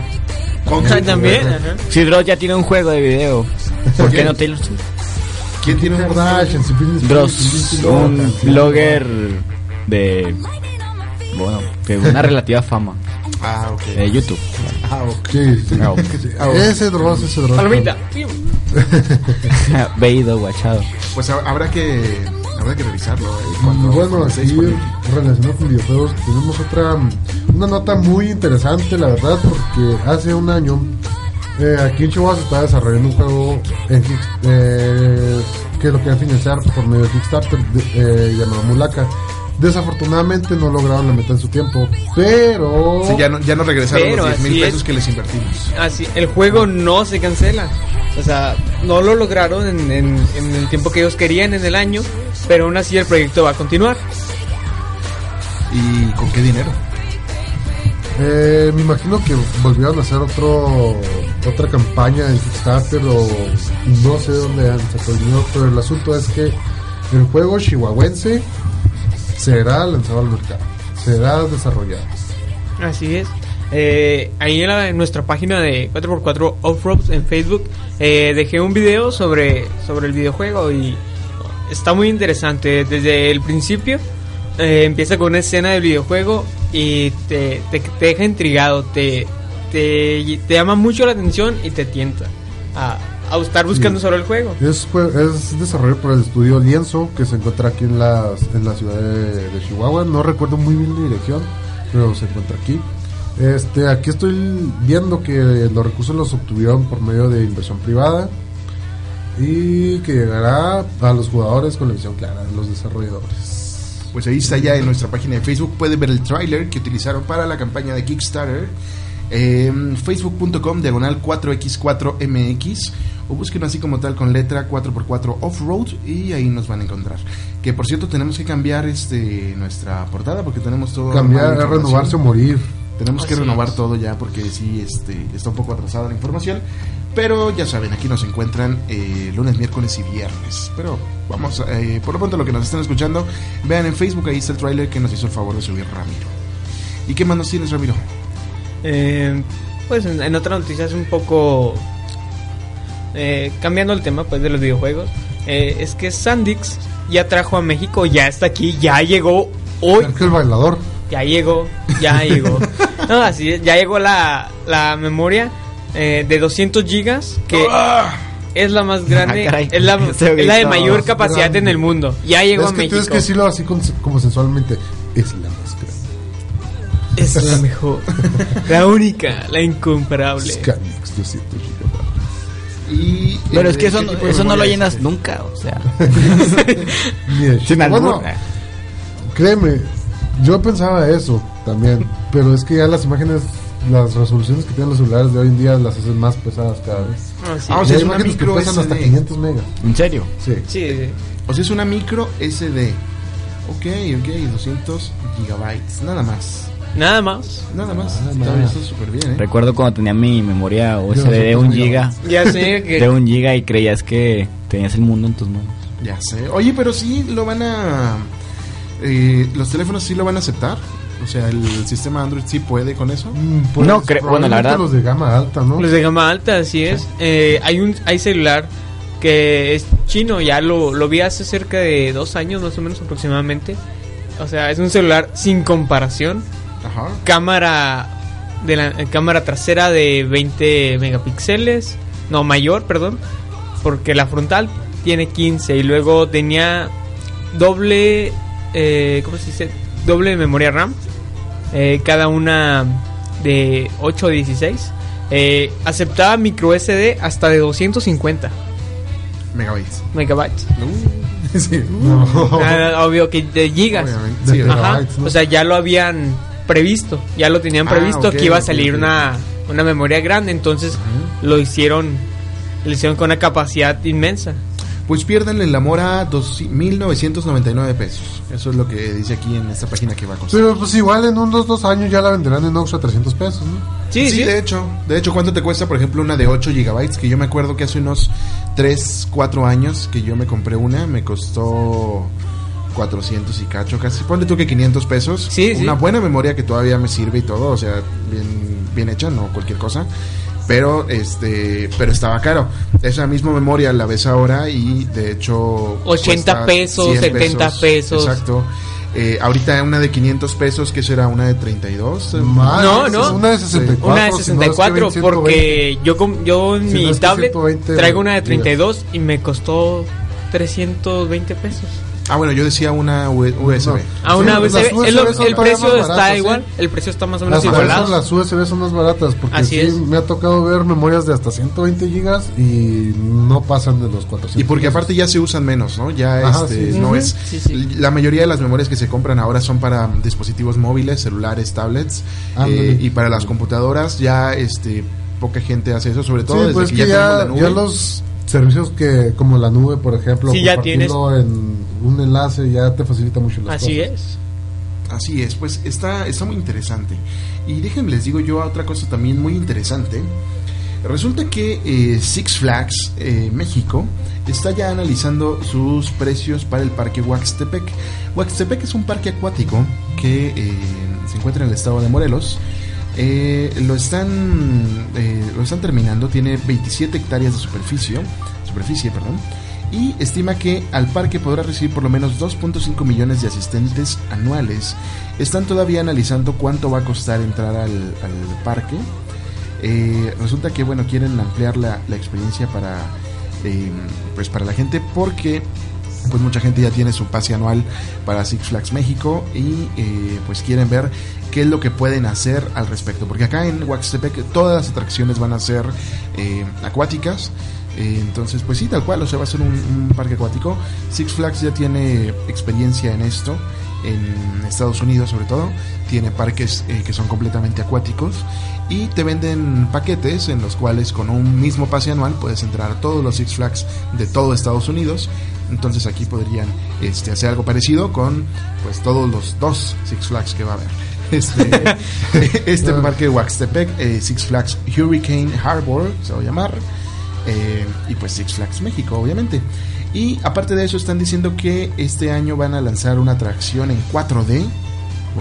Con-
Ah, También.
Si Dross ya tiene un juego de video, ¿por qué no Taylor Swift?
¿Quién tiene un
Dross,
Lindsay
un blogger de. Bueno, de una relativa fama.
Ah, ok.
De YouTube.
Ah, ok.
Ah,
Ese Dross, ese Dross.
Palomita.
Veído, guachado.
Pues ha- habrá que habrá que revisarlo. eh,
Y
cuando-
bueno,
disponible.
relacionado con videojuegos, tenemos otra, una nota muy interesante, la verdad, porque hace un año eh, aquí en Chihuahua se está desarrollando un juego en eh, que lo querían financiar por medio de Kickstarter de- eh, llamado Mulaka. Desafortunadamente no lograron la meta en su tiempo, pero
Sí, ya no, ya no regresaron
Pero
los 10 mil
así
pesos
es.
que les invertimos.
Así, el juego no se cancela. O sea, no lo lograron en, en- en el tiempo que ellos querían en el año, pero aún así el proyecto va a continuar.
¿Y con qué dinero?
Eh, me imagino que volvieron a hacer otro otra campaña en Kickstarter o no sé dónde han sacado el dinero, pero el asunto es que el juego chihuahuense será lanzado al mercado, será desarrollado.
Así es. Eh, ahí en, la- en nuestra página de 4x4 Offroads en Facebook eh, dejé un video sobre, sobre el videojuego y está muy interesante. Desde el principio eh, empieza con una escena del videojuego y te, te, te deja intrigado, te, te, te llama mucho la atención y te tienta a, a estar buscando
Sí.
sobre el juego.
Es, jue- es desarrollado por el estudio Lienzo que se encuentra aquí en, las, en la ciudad de, de Chihuahua. No recuerdo muy bien la dirección, pero se encuentra aquí. Este, aquí estoy viendo que los recursos los obtuvieron por medio de inversión privada y que llegará a los jugadores con la visión clara de los desarrolladores.
Pues ahí está ya en nuestra página de Facebook. Pueden ver el tráiler que utilizaron para la campaña de Kickstarter. Eh, Facebook.com diagonal 4x4mx o búsquenos así como tal con letra 4x4 Offroad y ahí nos van a encontrar. Que por cierto tenemos que cambiar este nuestra portada porque tenemos todo
Cambiar, renovarse o morir.
Tenemos que
Así
renovar
es.
todo ya porque sí este, está un poco atrasada la información. Pero ya saben, aquí nos encuentran eh, lunes, miércoles y viernes. Pero vamos, eh, por lo pronto lo que nos están escuchando, vean en Facebook, ahí está el tráiler que nos hizo el favor de subir Ramiro. ¿Y qué más nos tienes, Ramiro?
Eh, pues en, en otra noticia es un poco eh, cambiando el tema pues de los videojuegos. eh, es que Sandix ya trajo a México, ya está aquí, ya llegó hoy,
Sergio el bailador.
Ya llegó, ya llegó. No, así es, ya llegó la, la memoria eh, de 200 gigas que es la más grande,
Ah, caray.
es, la, es la de mayor capacidad
grande.
en el mundo. Ya llegó
Es
a
que
México.
tienes que decirlo así con- como sensualmente. Es la más grande.
Es la mejor, la única, la incomparable.
Scanix 200 gigabytes.
Y,
Pero
eh,
es que eso,
¿qué
no- eso no lo llenas
es?
nunca, o sea. Sin.
Bueno, créeme, yo pensaba eso también, pero es que ya las imágenes, las resoluciones que tienen los celulares de hoy en día las hacen más pesadas cada vez.
Ah, sí.
Ah, o sea, es una
imágenes que
micro
pesan hasta
SD.
500 megas.
¿En serio?
Sí.
Sí, sí.
O sea, es una micro SD. Ok, ok, 200 gigabytes, nada más.
Nada más.
Nada más.
Nada
Está,
más.
está súper bien, ¿eh?
Recuerdo cuando tenía mi memoria USB de un giga.
Ya sé que
De un giga y creías que tenías el mundo en tus manos.
Ya sé. Oye, pero sí lo van a. eh, ¿Los teléfonos sí lo van a aceptar? O sea, ¿el sistema Android sí puede con eso?
Mm, pues,
No creo- bueno, la verdad-
los de gama alta, ¿no?
Los de gama alta, así es. Eh, hay un hay celular que es chino, ya lo, lo vi hace cerca de dos años más o menos aproximadamente. O sea, es un celular sin comparación.
Ajá.
Cámara de la cámara trasera de 20 megapíxeles, no mayor, perdón, porque la frontal tiene 15 y luego tenía doble, eh, ¿cómo se dice? Doble memoria RAM, eh, cada una de 8 o 16. Eh, aceptaba micro SD hasta de 250
Megabytes.
megabytes.
sí.
Ah, obvio que de gigas.
Sí,
Ajá.
¿no?
O sea, ya lo habían previsto, ya lo tenían
Ah,
previsto que iba a salir una, una memoria grande, entonces lo hicieron lo hicieron con una capacidad inmensa.
Pues pierden el amor a dos- 1.999 pesos. Eso es lo que dice aquí en esta página que va a costar.
Pero pues igual en unos dos años ya la venderán en Oxxo a 300 pesos, ¿no?
Sí, sí.
de hecho. De hecho, ¿cuánto te cuesta, por ejemplo, una de 8 gigabytes? Que yo me acuerdo que hace unos 3, 4 años que yo me compré una, me costó 400 y cacho, casi. Ponle tú que 500 pesos.
Sí, sí.
Una buena memoria que todavía me sirve y todo, o sea, bien, bien hecha, no cualquier cosa. Pero este, pero estaba caro. Esa misma memoria la ves ahora y de hecho
80
cuesta
pesos,
100
70 pesos.
Exacto. Eh, ahorita una de 500 pesos, que será una de 32.
Más,
No, no.
Una de 64.
Una de
si no, es que
64
ven 120.
porque yo yo en
Si
mi
no
tablet
120
traigo una de
gigas.
32 y me costó 320 pesos.
Ah, bueno, yo decía una USB.
A una
Sí,
USB,
son
el precio está
baratas,
igual,
¿eh?
el precio está más o menos
Las,
igualado.
las USB son más baratas porque
Así
sí,
es.
me ha tocado ver memorias de hasta 120 gigas y no pasan de los 400.
Y porque
pesos.
aparte ya se usan menos, ¿no? Ya
Ajá,
este,
sí.
no es
Sí, sí.
la mayoría de las memorias que se compran ahora son para dispositivos móviles, celulares, tablets
Ándale.
eh, y para las computadoras ya este poca gente hace eso, sobre todo
Sí,
desde
pues
que
que
ya,
ya,
tenemos la
ya
nube.
los servicios que como la nube, por ejemplo,
Sí, ya
en un enlace ya te facilita mucho las
Así
cosas.
es.
Así es, pues está, está muy interesante. Y déjenme les digo yo otra cosa también muy interesante. Resulta que eh, Six Flags eh, México está ya analizando sus precios para el parque Huaxtepec. Huaxtepec es un parque acuático que eh, se encuentra en el estado de Morelos. Eh, lo están eh, lo están terminando, tiene 27 hectáreas de superficie, superficie, perdón, y estima que al parque podrá recibir por lo menos 2.5 millones de asistentes anuales. Están todavía analizando cuánto va a costar entrar al, parque. Eh, resulta que bueno quieren ampliar la, la experiencia para pues para la gente porque pues mucha gente ya tiene su pase anual para Six Flags México y eh, pues quieren ver qué es lo que pueden hacer al respecto. Porque acá en Huaxtepec todas las atracciones van a ser eh, acuáticas. Eh, entonces pues sí tal cual o sea va a ser un, parque acuático. Six Flags ya tiene experiencia en esto en Estados Unidos sobre todo. Tiene parques eh, que son completamente acuáticos y te venden paquetes en los cuales con un mismo pase anual puedes entrar a todos los Six Flags de todo Estados Unidos entonces aquí podrían este, hacer algo parecido con pues todos los dos Six Flags que va a haber. Este, este parque de Huaxtepec eh, Six Flags Hurricane Harbor se va a llamar eh, y pues Six Flags México obviamente. Y aparte de eso están diciendo que este año van a lanzar una atracción en 4D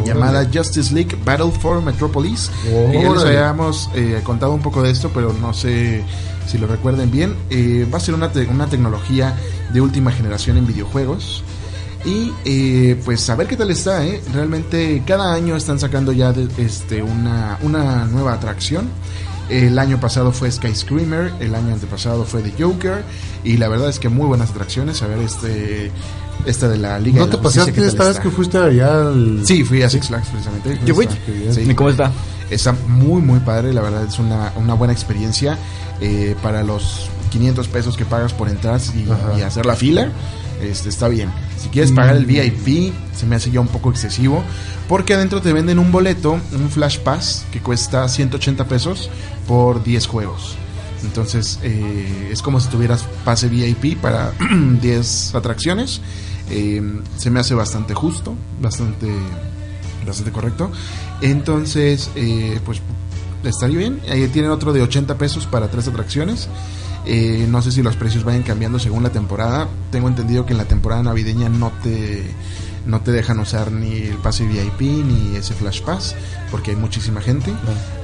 llamada Justice League Battle for Metropolis. Y ya les habíamos eh, contado un poco de esto, pero no sé si lo recuerden bien. Eh, va a ser una, te- una tecnología de última generación en videojuegos. Y eh, pues a ver qué tal está, ¿eh? Realmente cada año están sacando ya de- este, una, una nueva atracción. El año pasado fue Sky Screamer, el año antepasado fue The Joker. Y la verdad es que muy buenas atracciones. A ver, este esta de la Liga
¿No
de
te
la Justicia,
pasaste
¿qué tal
esta vez que fuiste allá al...
Sí, fui a Six Flags precisamente.
Bien.
Sí.
¿Y cómo está?
Está muy, muy padre. La verdad es una, una buena experiencia eh, para los 500 pesos que pagas por entrar y, y hacer la fila. Este, está bien. Si quieres pagar el VIP, se me hace ya un poco excesivo. Porque adentro te venden un boleto, un Flash Pass, que cuesta 180 pesos por 10 juegos. Entonces eh, es como si tuvieras pase VIP para 10 atracciones. Eh, se me hace bastante justo, bastante bastante correcto. Entonces, eh, pues estaría bien. Ahí tienen otro de 80 pesos para tres atracciones. Eh, no sé si los precios vayan cambiando según la temporada. Tengo entendido que en la temporada navideña no te no te dejan usar ni el pase VIP ni ese Flash Pass porque hay muchísima gente.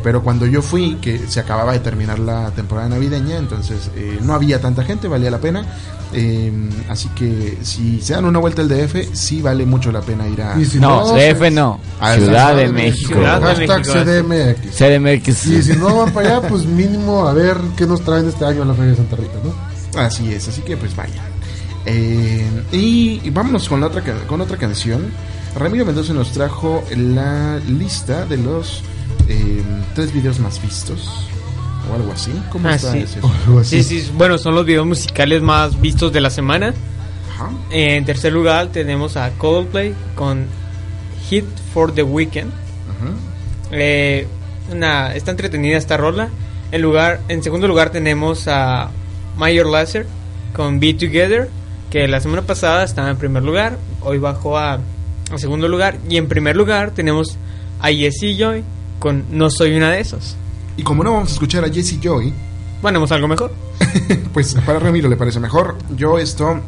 Pero cuando yo fui, que se acababa de terminar la temporada navideña, entonces eh, no había tanta gente, valía la pena. Eh, así que si se dan una vuelta al DF, sí vale mucho la pena ir a...
Si
No,
no,
DF no.
Ah,
Ciudad de
de
México.
Ciudad de
Hashtag
México,
CDMX.
CDMX.
Y si no van para allá, pues mínimo a ver qué nos traen este año a la Feria de Santa Rita, ¿no?
Así es, así que pues vayan. Eh, y, y vámonos con, la otra, con otra canción. Ramiro Mendoza nos trajo la lista de los eh, tres videos más vistos. O algo así. ¿Cómo
Ah,
está
sí.
ese?
Algo así.
Sí, sí, bueno, son los videos musicales más vistos de la semana.
Ajá.
En tercer lugar tenemos a Coldplay con Hit for the Weekend. Eh, una, está entretenida esta rola. En, lugar, en segundo lugar tenemos a Mayor Lazer con Be Together, que la semana pasada estaba en primer lugar, hoy bajó a, a segundo lugar. Y en primer lugar tenemos a Jessie Joy con No Soy Una de Esos.
Y como no vamos a escuchar a Jesse Joy,
Ponemos algo mejor.
pues para Ramiro le parece mejor. Yo esto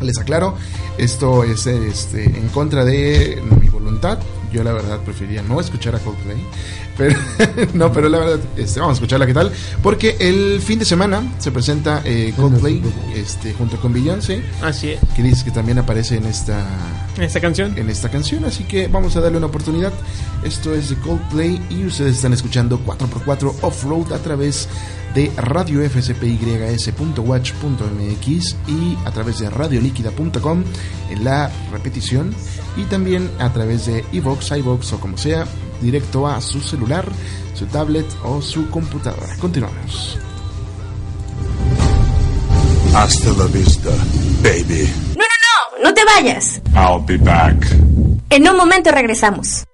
les aclaro, esto es este, en contra de mi voluntad. Yo la verdad preferiría no escuchar a Coldplay, pero no, pero la verdad este, vamos a escucharla qué tal, porque el fin de semana se presenta eh, Coldplay este, junto con Beyoncé,
Así es.
que dice que también aparece en esta
Esta canción.
en esta canción, así que vamos a darle una oportunidad. Esto es de Coldplay y ustedes están escuchando 4x4 Off-Road a través de radio fspys.watch.mx y a través de radioliquida.com en la repetición y también a través de iVox, iVox o como sea, directo a su celular, su tablet o su computadora. Continuamos.
Hasta la vista, baby.
No, no, no, no te vayas.
I'll be back.
En un momento regresamos.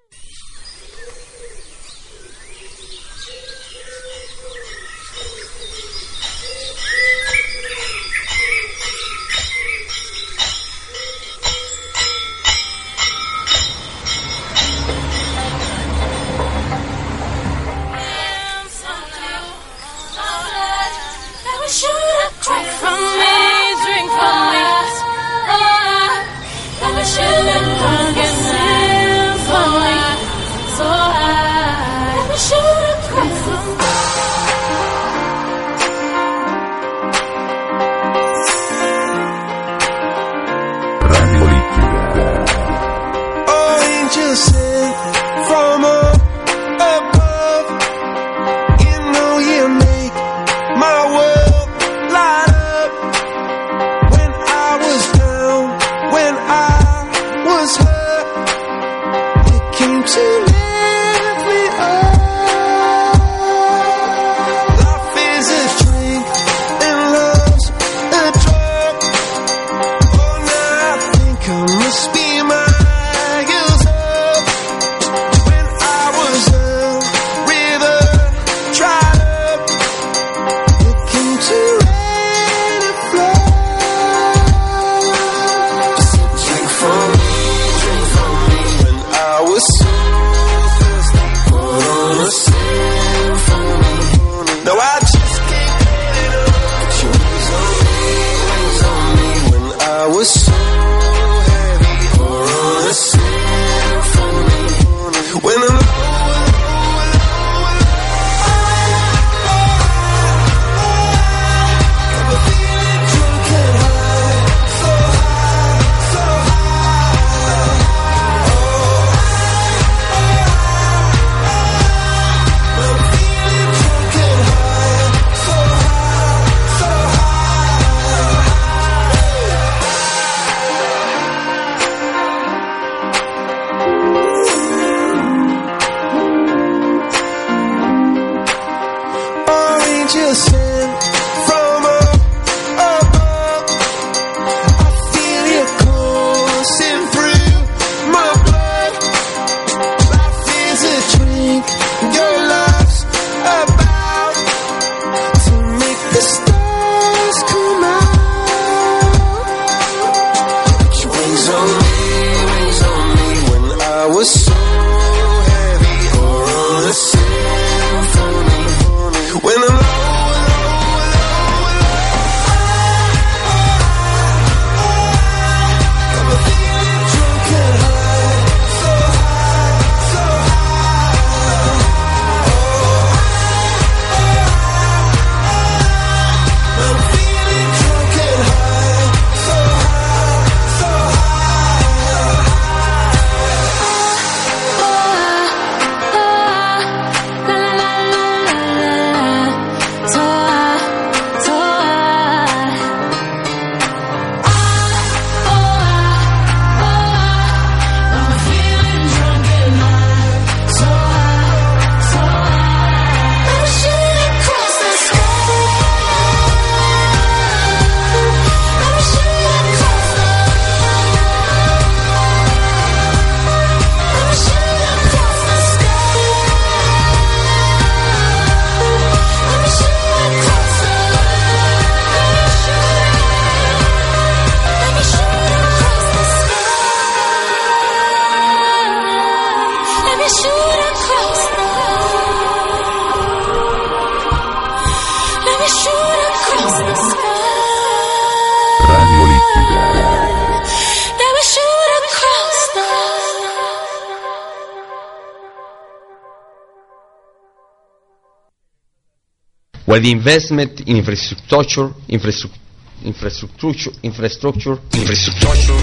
where the investment in infrastructure, infrastructure, infrastructure, infrastructure, infrastructure,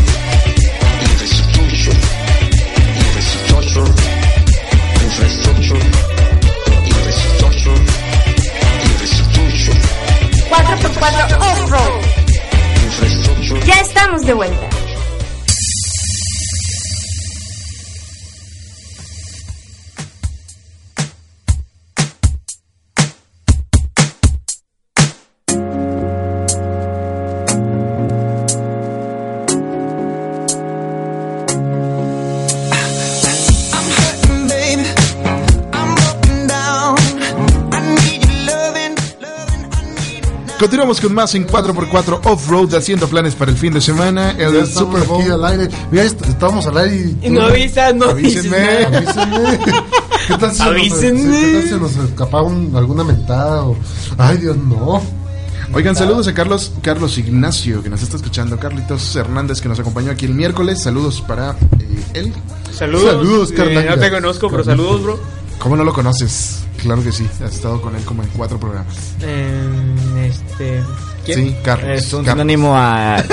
infrastructure, infrastructure, infrastructure, infrastructure, infrastructure.
infrastructure, infrastructure,
infrastructure,
infrastructure, infrastructure, infrastructure, estamos de vuelta.
Continuamos con más en 4x4 Off-Road haciendo planes para el fin de semana. El
Ya
Super Bowl.
aquí al aire. Mira, est- estamos al aire y...
No avisas, no
Avísenme.
Avísenme. ¿Qué tal si se nos,
Avísenme.
qué tal si nos escapa un- alguna mentada o... Ay, Dios, no.
Oigan, saludos a Carlos Carlos Ignacio que nos está escuchando, Carlitos Hernández que nos acompañó aquí el miércoles, saludos para eh, él.
Saludos.
Saludos,
Eh, no te conozco, pero saludos, bro.
¿Cómo no lo conoces? Claro que sí, has estado con él como en cuatro programas.
Eh, este. ¿Quién?
Sí, Carlos.
Es un
Carlos.
sinónimo a.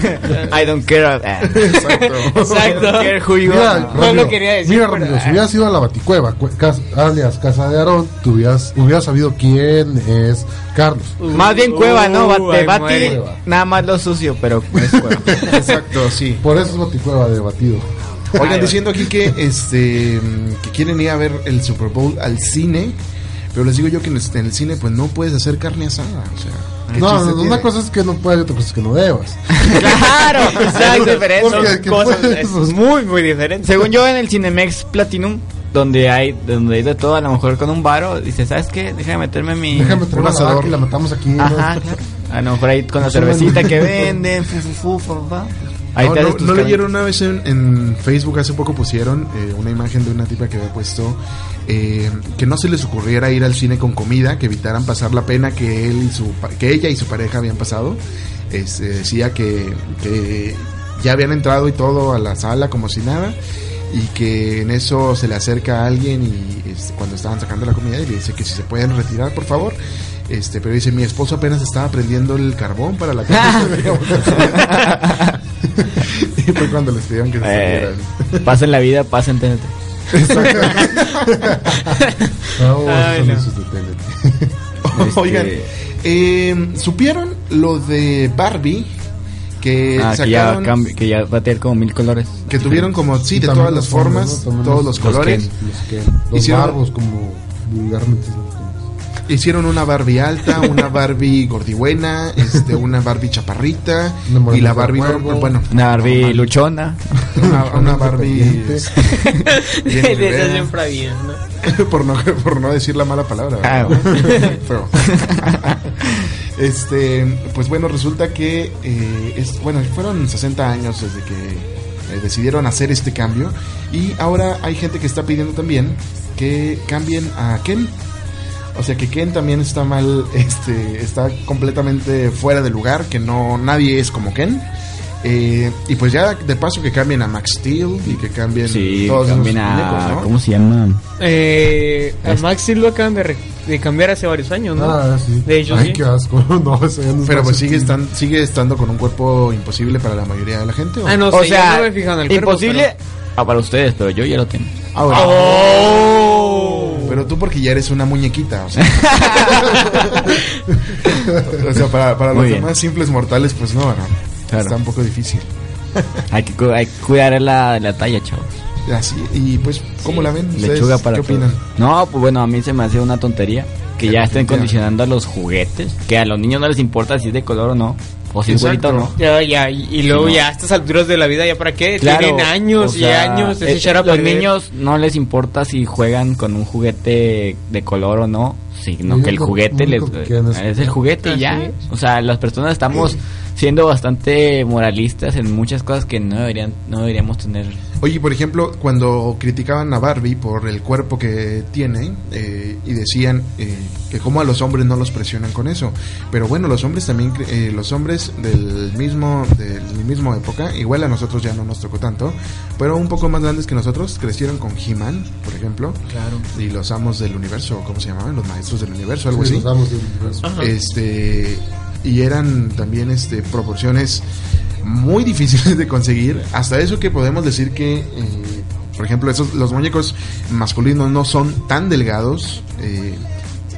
I don't care. eh.
Exacto.
Exacto.
I don't care who you
Mira,
are.
No lo quería decir,
Mira,
pero-
Ramiro, si hubieras ido a la Baticueva, cas- alias Casa de Aarón, tú hubieras, hubieras sabido quién es Carlos.
Más bien cueva, ¿no?
Uh,
De
ahí
Bati, nada más lo sucio, pero es cueva.
Exacto, sí.
Por eso es Baticueva de batido.
Oigan, diciendo aquí que este mm, que quieren ir a ver el Super Bowl al cine, pero les digo yo que en este- el cine pues no puedes hacer carne asada, o sea, ¿qué
No, no, una cosa es que no puedes y otra cosa es que no debas.
claro, diferente.
Son
¿qué
cosas
puedes?
es muy, muy diferentes.
Según yo, en el Cinemex Platinum, donde hay, donde hay de todo, a lo mejor con un varo, dice, ¿sabes qué? Déjame meterme mi.
Déjame traer
Un asador.
y la matamos aquí. ¿no?
Ajá, claro. A lo mejor ahí con la cervecita que venden, fu, fu, fu, fa, fa. Ahí
no,
te
no,
haces tus
¿no
carnitas.
leyeron una vez en, en Facebook hace poco pusieron eh, una imagen de una tipa que había puesto eh, que no se les ocurriera ir al cine con comida, que evitaran pasar la pena que él y su que ella y su pareja habían pasado. Es, eh, decía que, que ya habían entrado y todo a la sala como si nada y que en eso se le acerca a alguien y este, cuando estaban sacando la comida y le dice que si se pueden retirar por favor este pero dice mi esposo apenas estaba prendiendo el carbón para la carne y fue cuando les pidieron que se
Eh, pasen la vida, pasen TNT.
Ah,
Ay, no.
Este-
Oigan, eh, ¿supieron lo de Barbie? Que
Ah, que ya,
sacaron, que,
que ya va a tener como mil colores.
tuvieron como, sí, de todas las formas, todos
los-
los colores.
Los, que, los
Hicieron-
barbos, como vulgarmente.
Hicieron una Barbie alta, una Barbie gordibuena, este, una Barbie chaparrita
Una
y la Barbie,
huevo.
bueno,
Una Barbie
normal.
luchona.
una, una Barbie
Independiente.
bien
De
Rivera.
esas siempre bien, ¿no?
por no por no decir la mala palabra
Ah,
este pues bueno resulta que eh, es bueno fueron 60 años desde que eh, decidieron hacer este cambio y ahora hay gente que está pidiendo también que cambien a Ken o sea que Ken también está mal este está completamente fuera de lugar que no nadie es como Ken Eh, y pues ya de paso que cambien a Max Steel y que cambien
Sí,
todos esos
también a.
muñecos, ¿no?
¿Cómo se llama?
Eh, a
Es-
Max sí lo acaban de, cambiar hace varios años, ¿no?
Ah, sí.
De hecho,
Ay,
sí.
qué asco. No, eso ya no
Pero pues sigue,
Steel.
estan- sigue estando con un cuerpo imposible para la mayoría de la gente. ¿o?
Ah, no
o
sé,
sea,
yo no me he fijado en el cuerpo,
imposible ah, para ustedes, pero yo ya lo tengo.
Ah, bueno.
Oh.
Pero tú porque ya eres una muñequita, o sea. o sea, para, para los
bien.
demás simples mortales, pues no, no.
Claro.
Está un poco difícil.
Hay que, hay que cuidar la, la talla, chavos.
Así, y pues, ¿cómo la ven? ¿Ustedes
Lechuga para
¿Qué opinan?
No, pues bueno, a mí se me hace una tontería que ya estén condicionando a los juguetes, que a los niños no les importa si es de color o no, o si es
Exacto.
bonito o no.
Ya, ya, y, y luego
No.
ya a estas alturas de la vida, ¿ya para qué?
Claro,
Tienen años
o
y
sea,
años de
eh,
echar a
Los
perder.
niños no les importa si juegan con un juguete de color o no, sino que el juguete les,
es
es el juguete y ya.
Es.
O sea, las personas estamos siendo bastante moralistas en muchas cosas que no deberían no deberíamos tener.
Oye, por ejemplo, cuando criticaban a Barbie por el cuerpo que tiene eh, y decían eh, que como a los hombres no los presionan con eso, pero bueno, los hombres también, cre- eh, los hombres del mismo del mismo época, igual a nosotros ya no nos tocó tanto, pero un poco más grandes que nosotros crecieron con He-Man, por ejemplo,
Claro.
y los amos del universo, ¿cómo se llamaban? Los maestros del universo, algo
Sí,
así.
los amos del universo.
Ajá.
Este y eran también este proporciones muy difíciles de conseguir. Hasta eso que podemos decir que, eh, por ejemplo, esos los muñecos masculinos no son tan delgados. eh,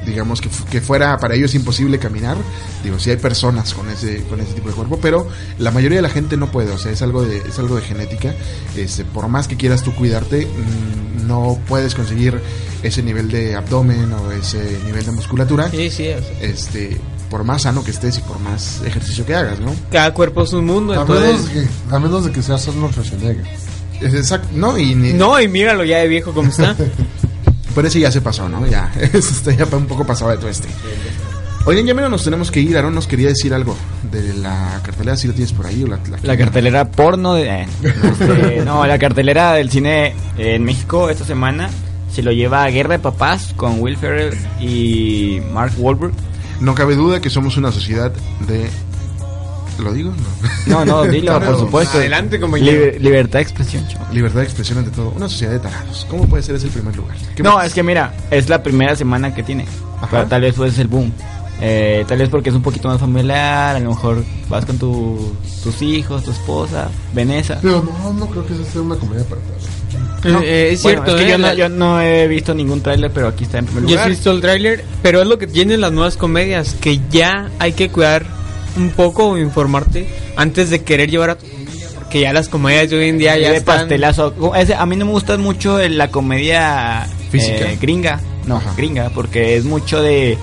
digamos que, que fuera para ellos imposible caminar. Digo, si hay personas con ese con ese tipo de cuerpo, pero la mayoría de la gente no puede. O sea, es algo de es algo de genética. Este, por más que quieras tú cuidarte, mm, no puedes conseguir ese nivel de abdomen o ese nivel de musculatura.
Sí, sí. o sea,
Este, por más sano que estés y por más ejercicio que hagas, ¿no?
cada cuerpo es un mundo,
A menos,
entonces...
de que, a menos de que seas Arnold Schwarzenegger.
Es exacto, no, y ni,
No, y míralo ya de viejo como está.
Por eso ya se pasó, ¿no? Ya, está ya un poco pasado de todo este. Oigan, ya menos nos tenemos que ir. Aaron nos quería decir algo de la cartelera, si lo tienes por ahí o la,
La cartelera porno de... eh, este, no, la cartelera del cine en México esta semana se lo lleva a Guerra de Papás con Will Ferrell y Mark Wahlberg.
No cabe duda que somos una sociedad de... ¿Lo digo? No.
No, no, dilo,
Claro,
por supuesto.
adelante, compañero.
Liber- libertad de expresión, chaval.
Libertad de expresión ante todo. Una sociedad de tarados. ¿Cómo puede ser ese el primer lugar? ¿Qué
No,
más?
es que mira, es la primera semana que tiene.
Ajá.
Pero tal vez pues es el boom. Eh, tal vez porque es un poquito más familiar, a lo mejor vas con tu, tus hijos, tu esposa, Vanessa.
Pero no, no creo que esa sea una comedia para todos.
No,
Eh, es
bueno,
cierto,
es que
eh,
yo, no,
la-
yo no he visto ningún tráiler, pero aquí está en primer
Yo
lugar.
he visto el tráiler, pero es lo que tienen las nuevas comedias, que ya hay que cuidar un poco o informarte antes de querer llevar a tu porque ya las comedias de hoy en día ya
de
están...
pastelazo. A mí no me gusta mucho el- la comedia
Física.
eh, gringa. No,
Ajá.
gringa, porque es mucho de,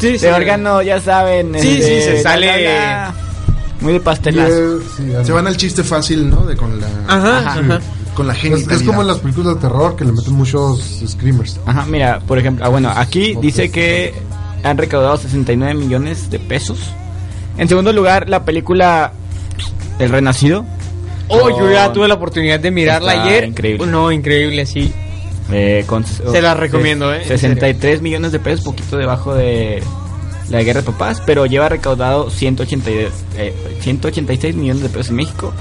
Sí,
de
sí.
órgano, ya saben.
Sí,
este,
sí, se sale-.
Muy de pastelazo.
Eh, sí,
Se van al chiste fácil, ¿no? De con la...
Ajá,
Ajá.
Con la
es,
genitalidad.
es como en las películas de terror que le meten muchos screamers.
Ajá, mira, por ejemplo, ah, bueno, aquí dice que han recaudado 69 millones de pesos. En segundo lugar, la película El Renacido.
Oh, yo ya tuve la oportunidad de mirarla
Está
ayer.
increíble.
No, increíble, sí.
eh, con,
Se la recomiendo, eh, en
63 millones de pesos, poquito debajo de la Guerra de Papás, pero lleva recaudado 180, y- eh, 186 millones de pesos en México.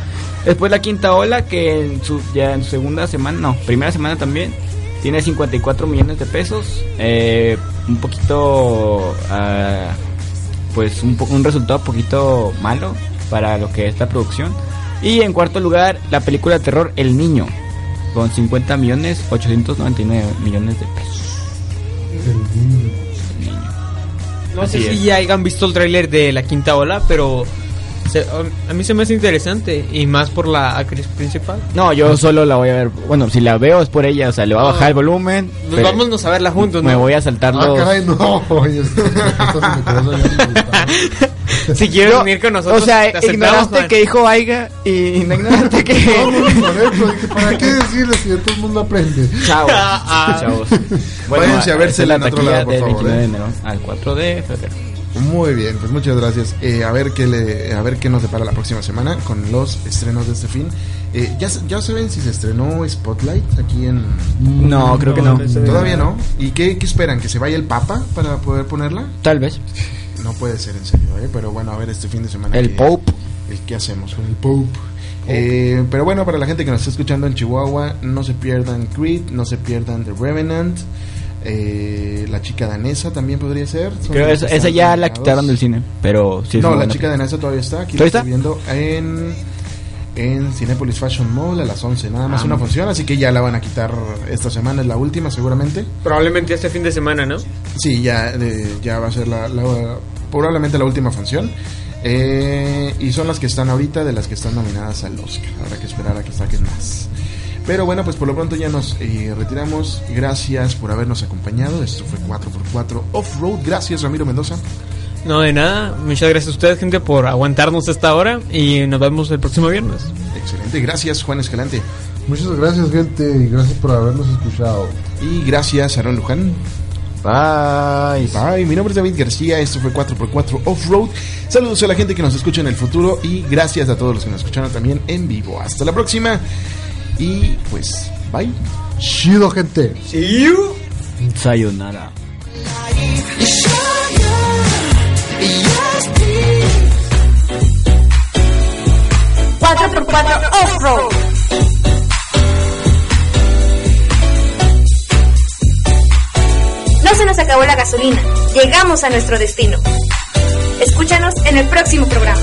Después la quinta ola, que en su, ya en su segunda semana, no, primera semana también, tiene 54 millones de pesos. eh, un poquito, ah, pues un, po- un resultado poquito malo para lo que es la producción. Y en cuarto lugar, la película de terror El Niño, con 50 millones 899 millones de pesos. El Niño.
No
Así
sé
es.
si ya hayan visto el tráiler de la quinta ola, pero se- a mí se me hace interesante y más por la actriz principal.
No, yo solo la voy a ver. Bueno, si la veo es por ella, o sea, le voy a bajar el volumen.
Nos
pero
vámonos a verla juntos, ¿no?
Me voy a saltar
Ah,
los.
caray, no.
Si quieres venir con nosotros,
o sea,
te
ignoraste
Juan.
que dijo Aiga y no ignoraste que.
No, ¿para qué decirle si todo el mundo aprende?
Chavos,
Ah,
chavos.
Váyanse a
es la
en otro lado, por
del
favor,
29 de
eh.
enero al 4 de febrero.
Muy bien, pues muchas gracias. Eh, a ver qué le, a ver qué nos depara la próxima semana con los estrenos de este fin. Eh, ya, ya saben si se estrenó Spotlight aquí en
No, creo que no.
todavía no. ¿Y qué, qué esperan? ¿Que se vaya el Papa para poder ponerla?
Tal vez.
No puede ser en serio, ¿eh? pero bueno, a ver este fin de semana.
El
qué-
Pope.
el ¿Qué hacemos con el Pope? Eh, pero bueno, para la gente que nos está escuchando en Chihuahua, no se pierdan Creed, no se pierdan The Revenant. Eh, la chica danesa también podría ser.
Creo esa, ya la quitaron del cine, pero sí es
no, la chica danesa todavía está. Aquí la
¿Todavía
estoy viendo en, en Cinepolis Fashion Mall a las 11. Nada más
Ah.
una función, así que ya la van a quitar esta semana, es la última seguramente.
Probablemente este fin de semana, ¿no?
Sí, ya, eh, ya va a ser la, la- probablemente la última función. Eh, y son las que están ahorita de las que están nominadas al Oscar. Habrá que esperar a que saquen más. Pero bueno, pues por lo pronto ya nos eh, retiramos. Gracias por habernos acompañado. Esto fue 4x4 Off-Road. Gracias, Ramiro Mendoza.
No, de nada. Muchas gracias a ustedes, gente, por aguantarnos esta hora y nos vemos el próximo viernes.
Excelente. Gracias, Juan Escalante.
Muchas gracias, gente, y gracias por habernos escuchado.
Y gracias, Aaron Luján.
Bye.
Bye. Mi nombre es David García. Esto fue 4x4 Off-Road. Saludos a la gente que nos escucha en el futuro y gracias a todos los que nos escucharon también en vivo. Hasta la próxima. Y pues, bye.
Chido, gente.
See you.
Sayonara.
4x4 Off-Road. No se nos acabó la gasolina. Llegamos a nuestro destino. Escúchanos en el próximo programa.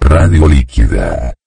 Radio líquida.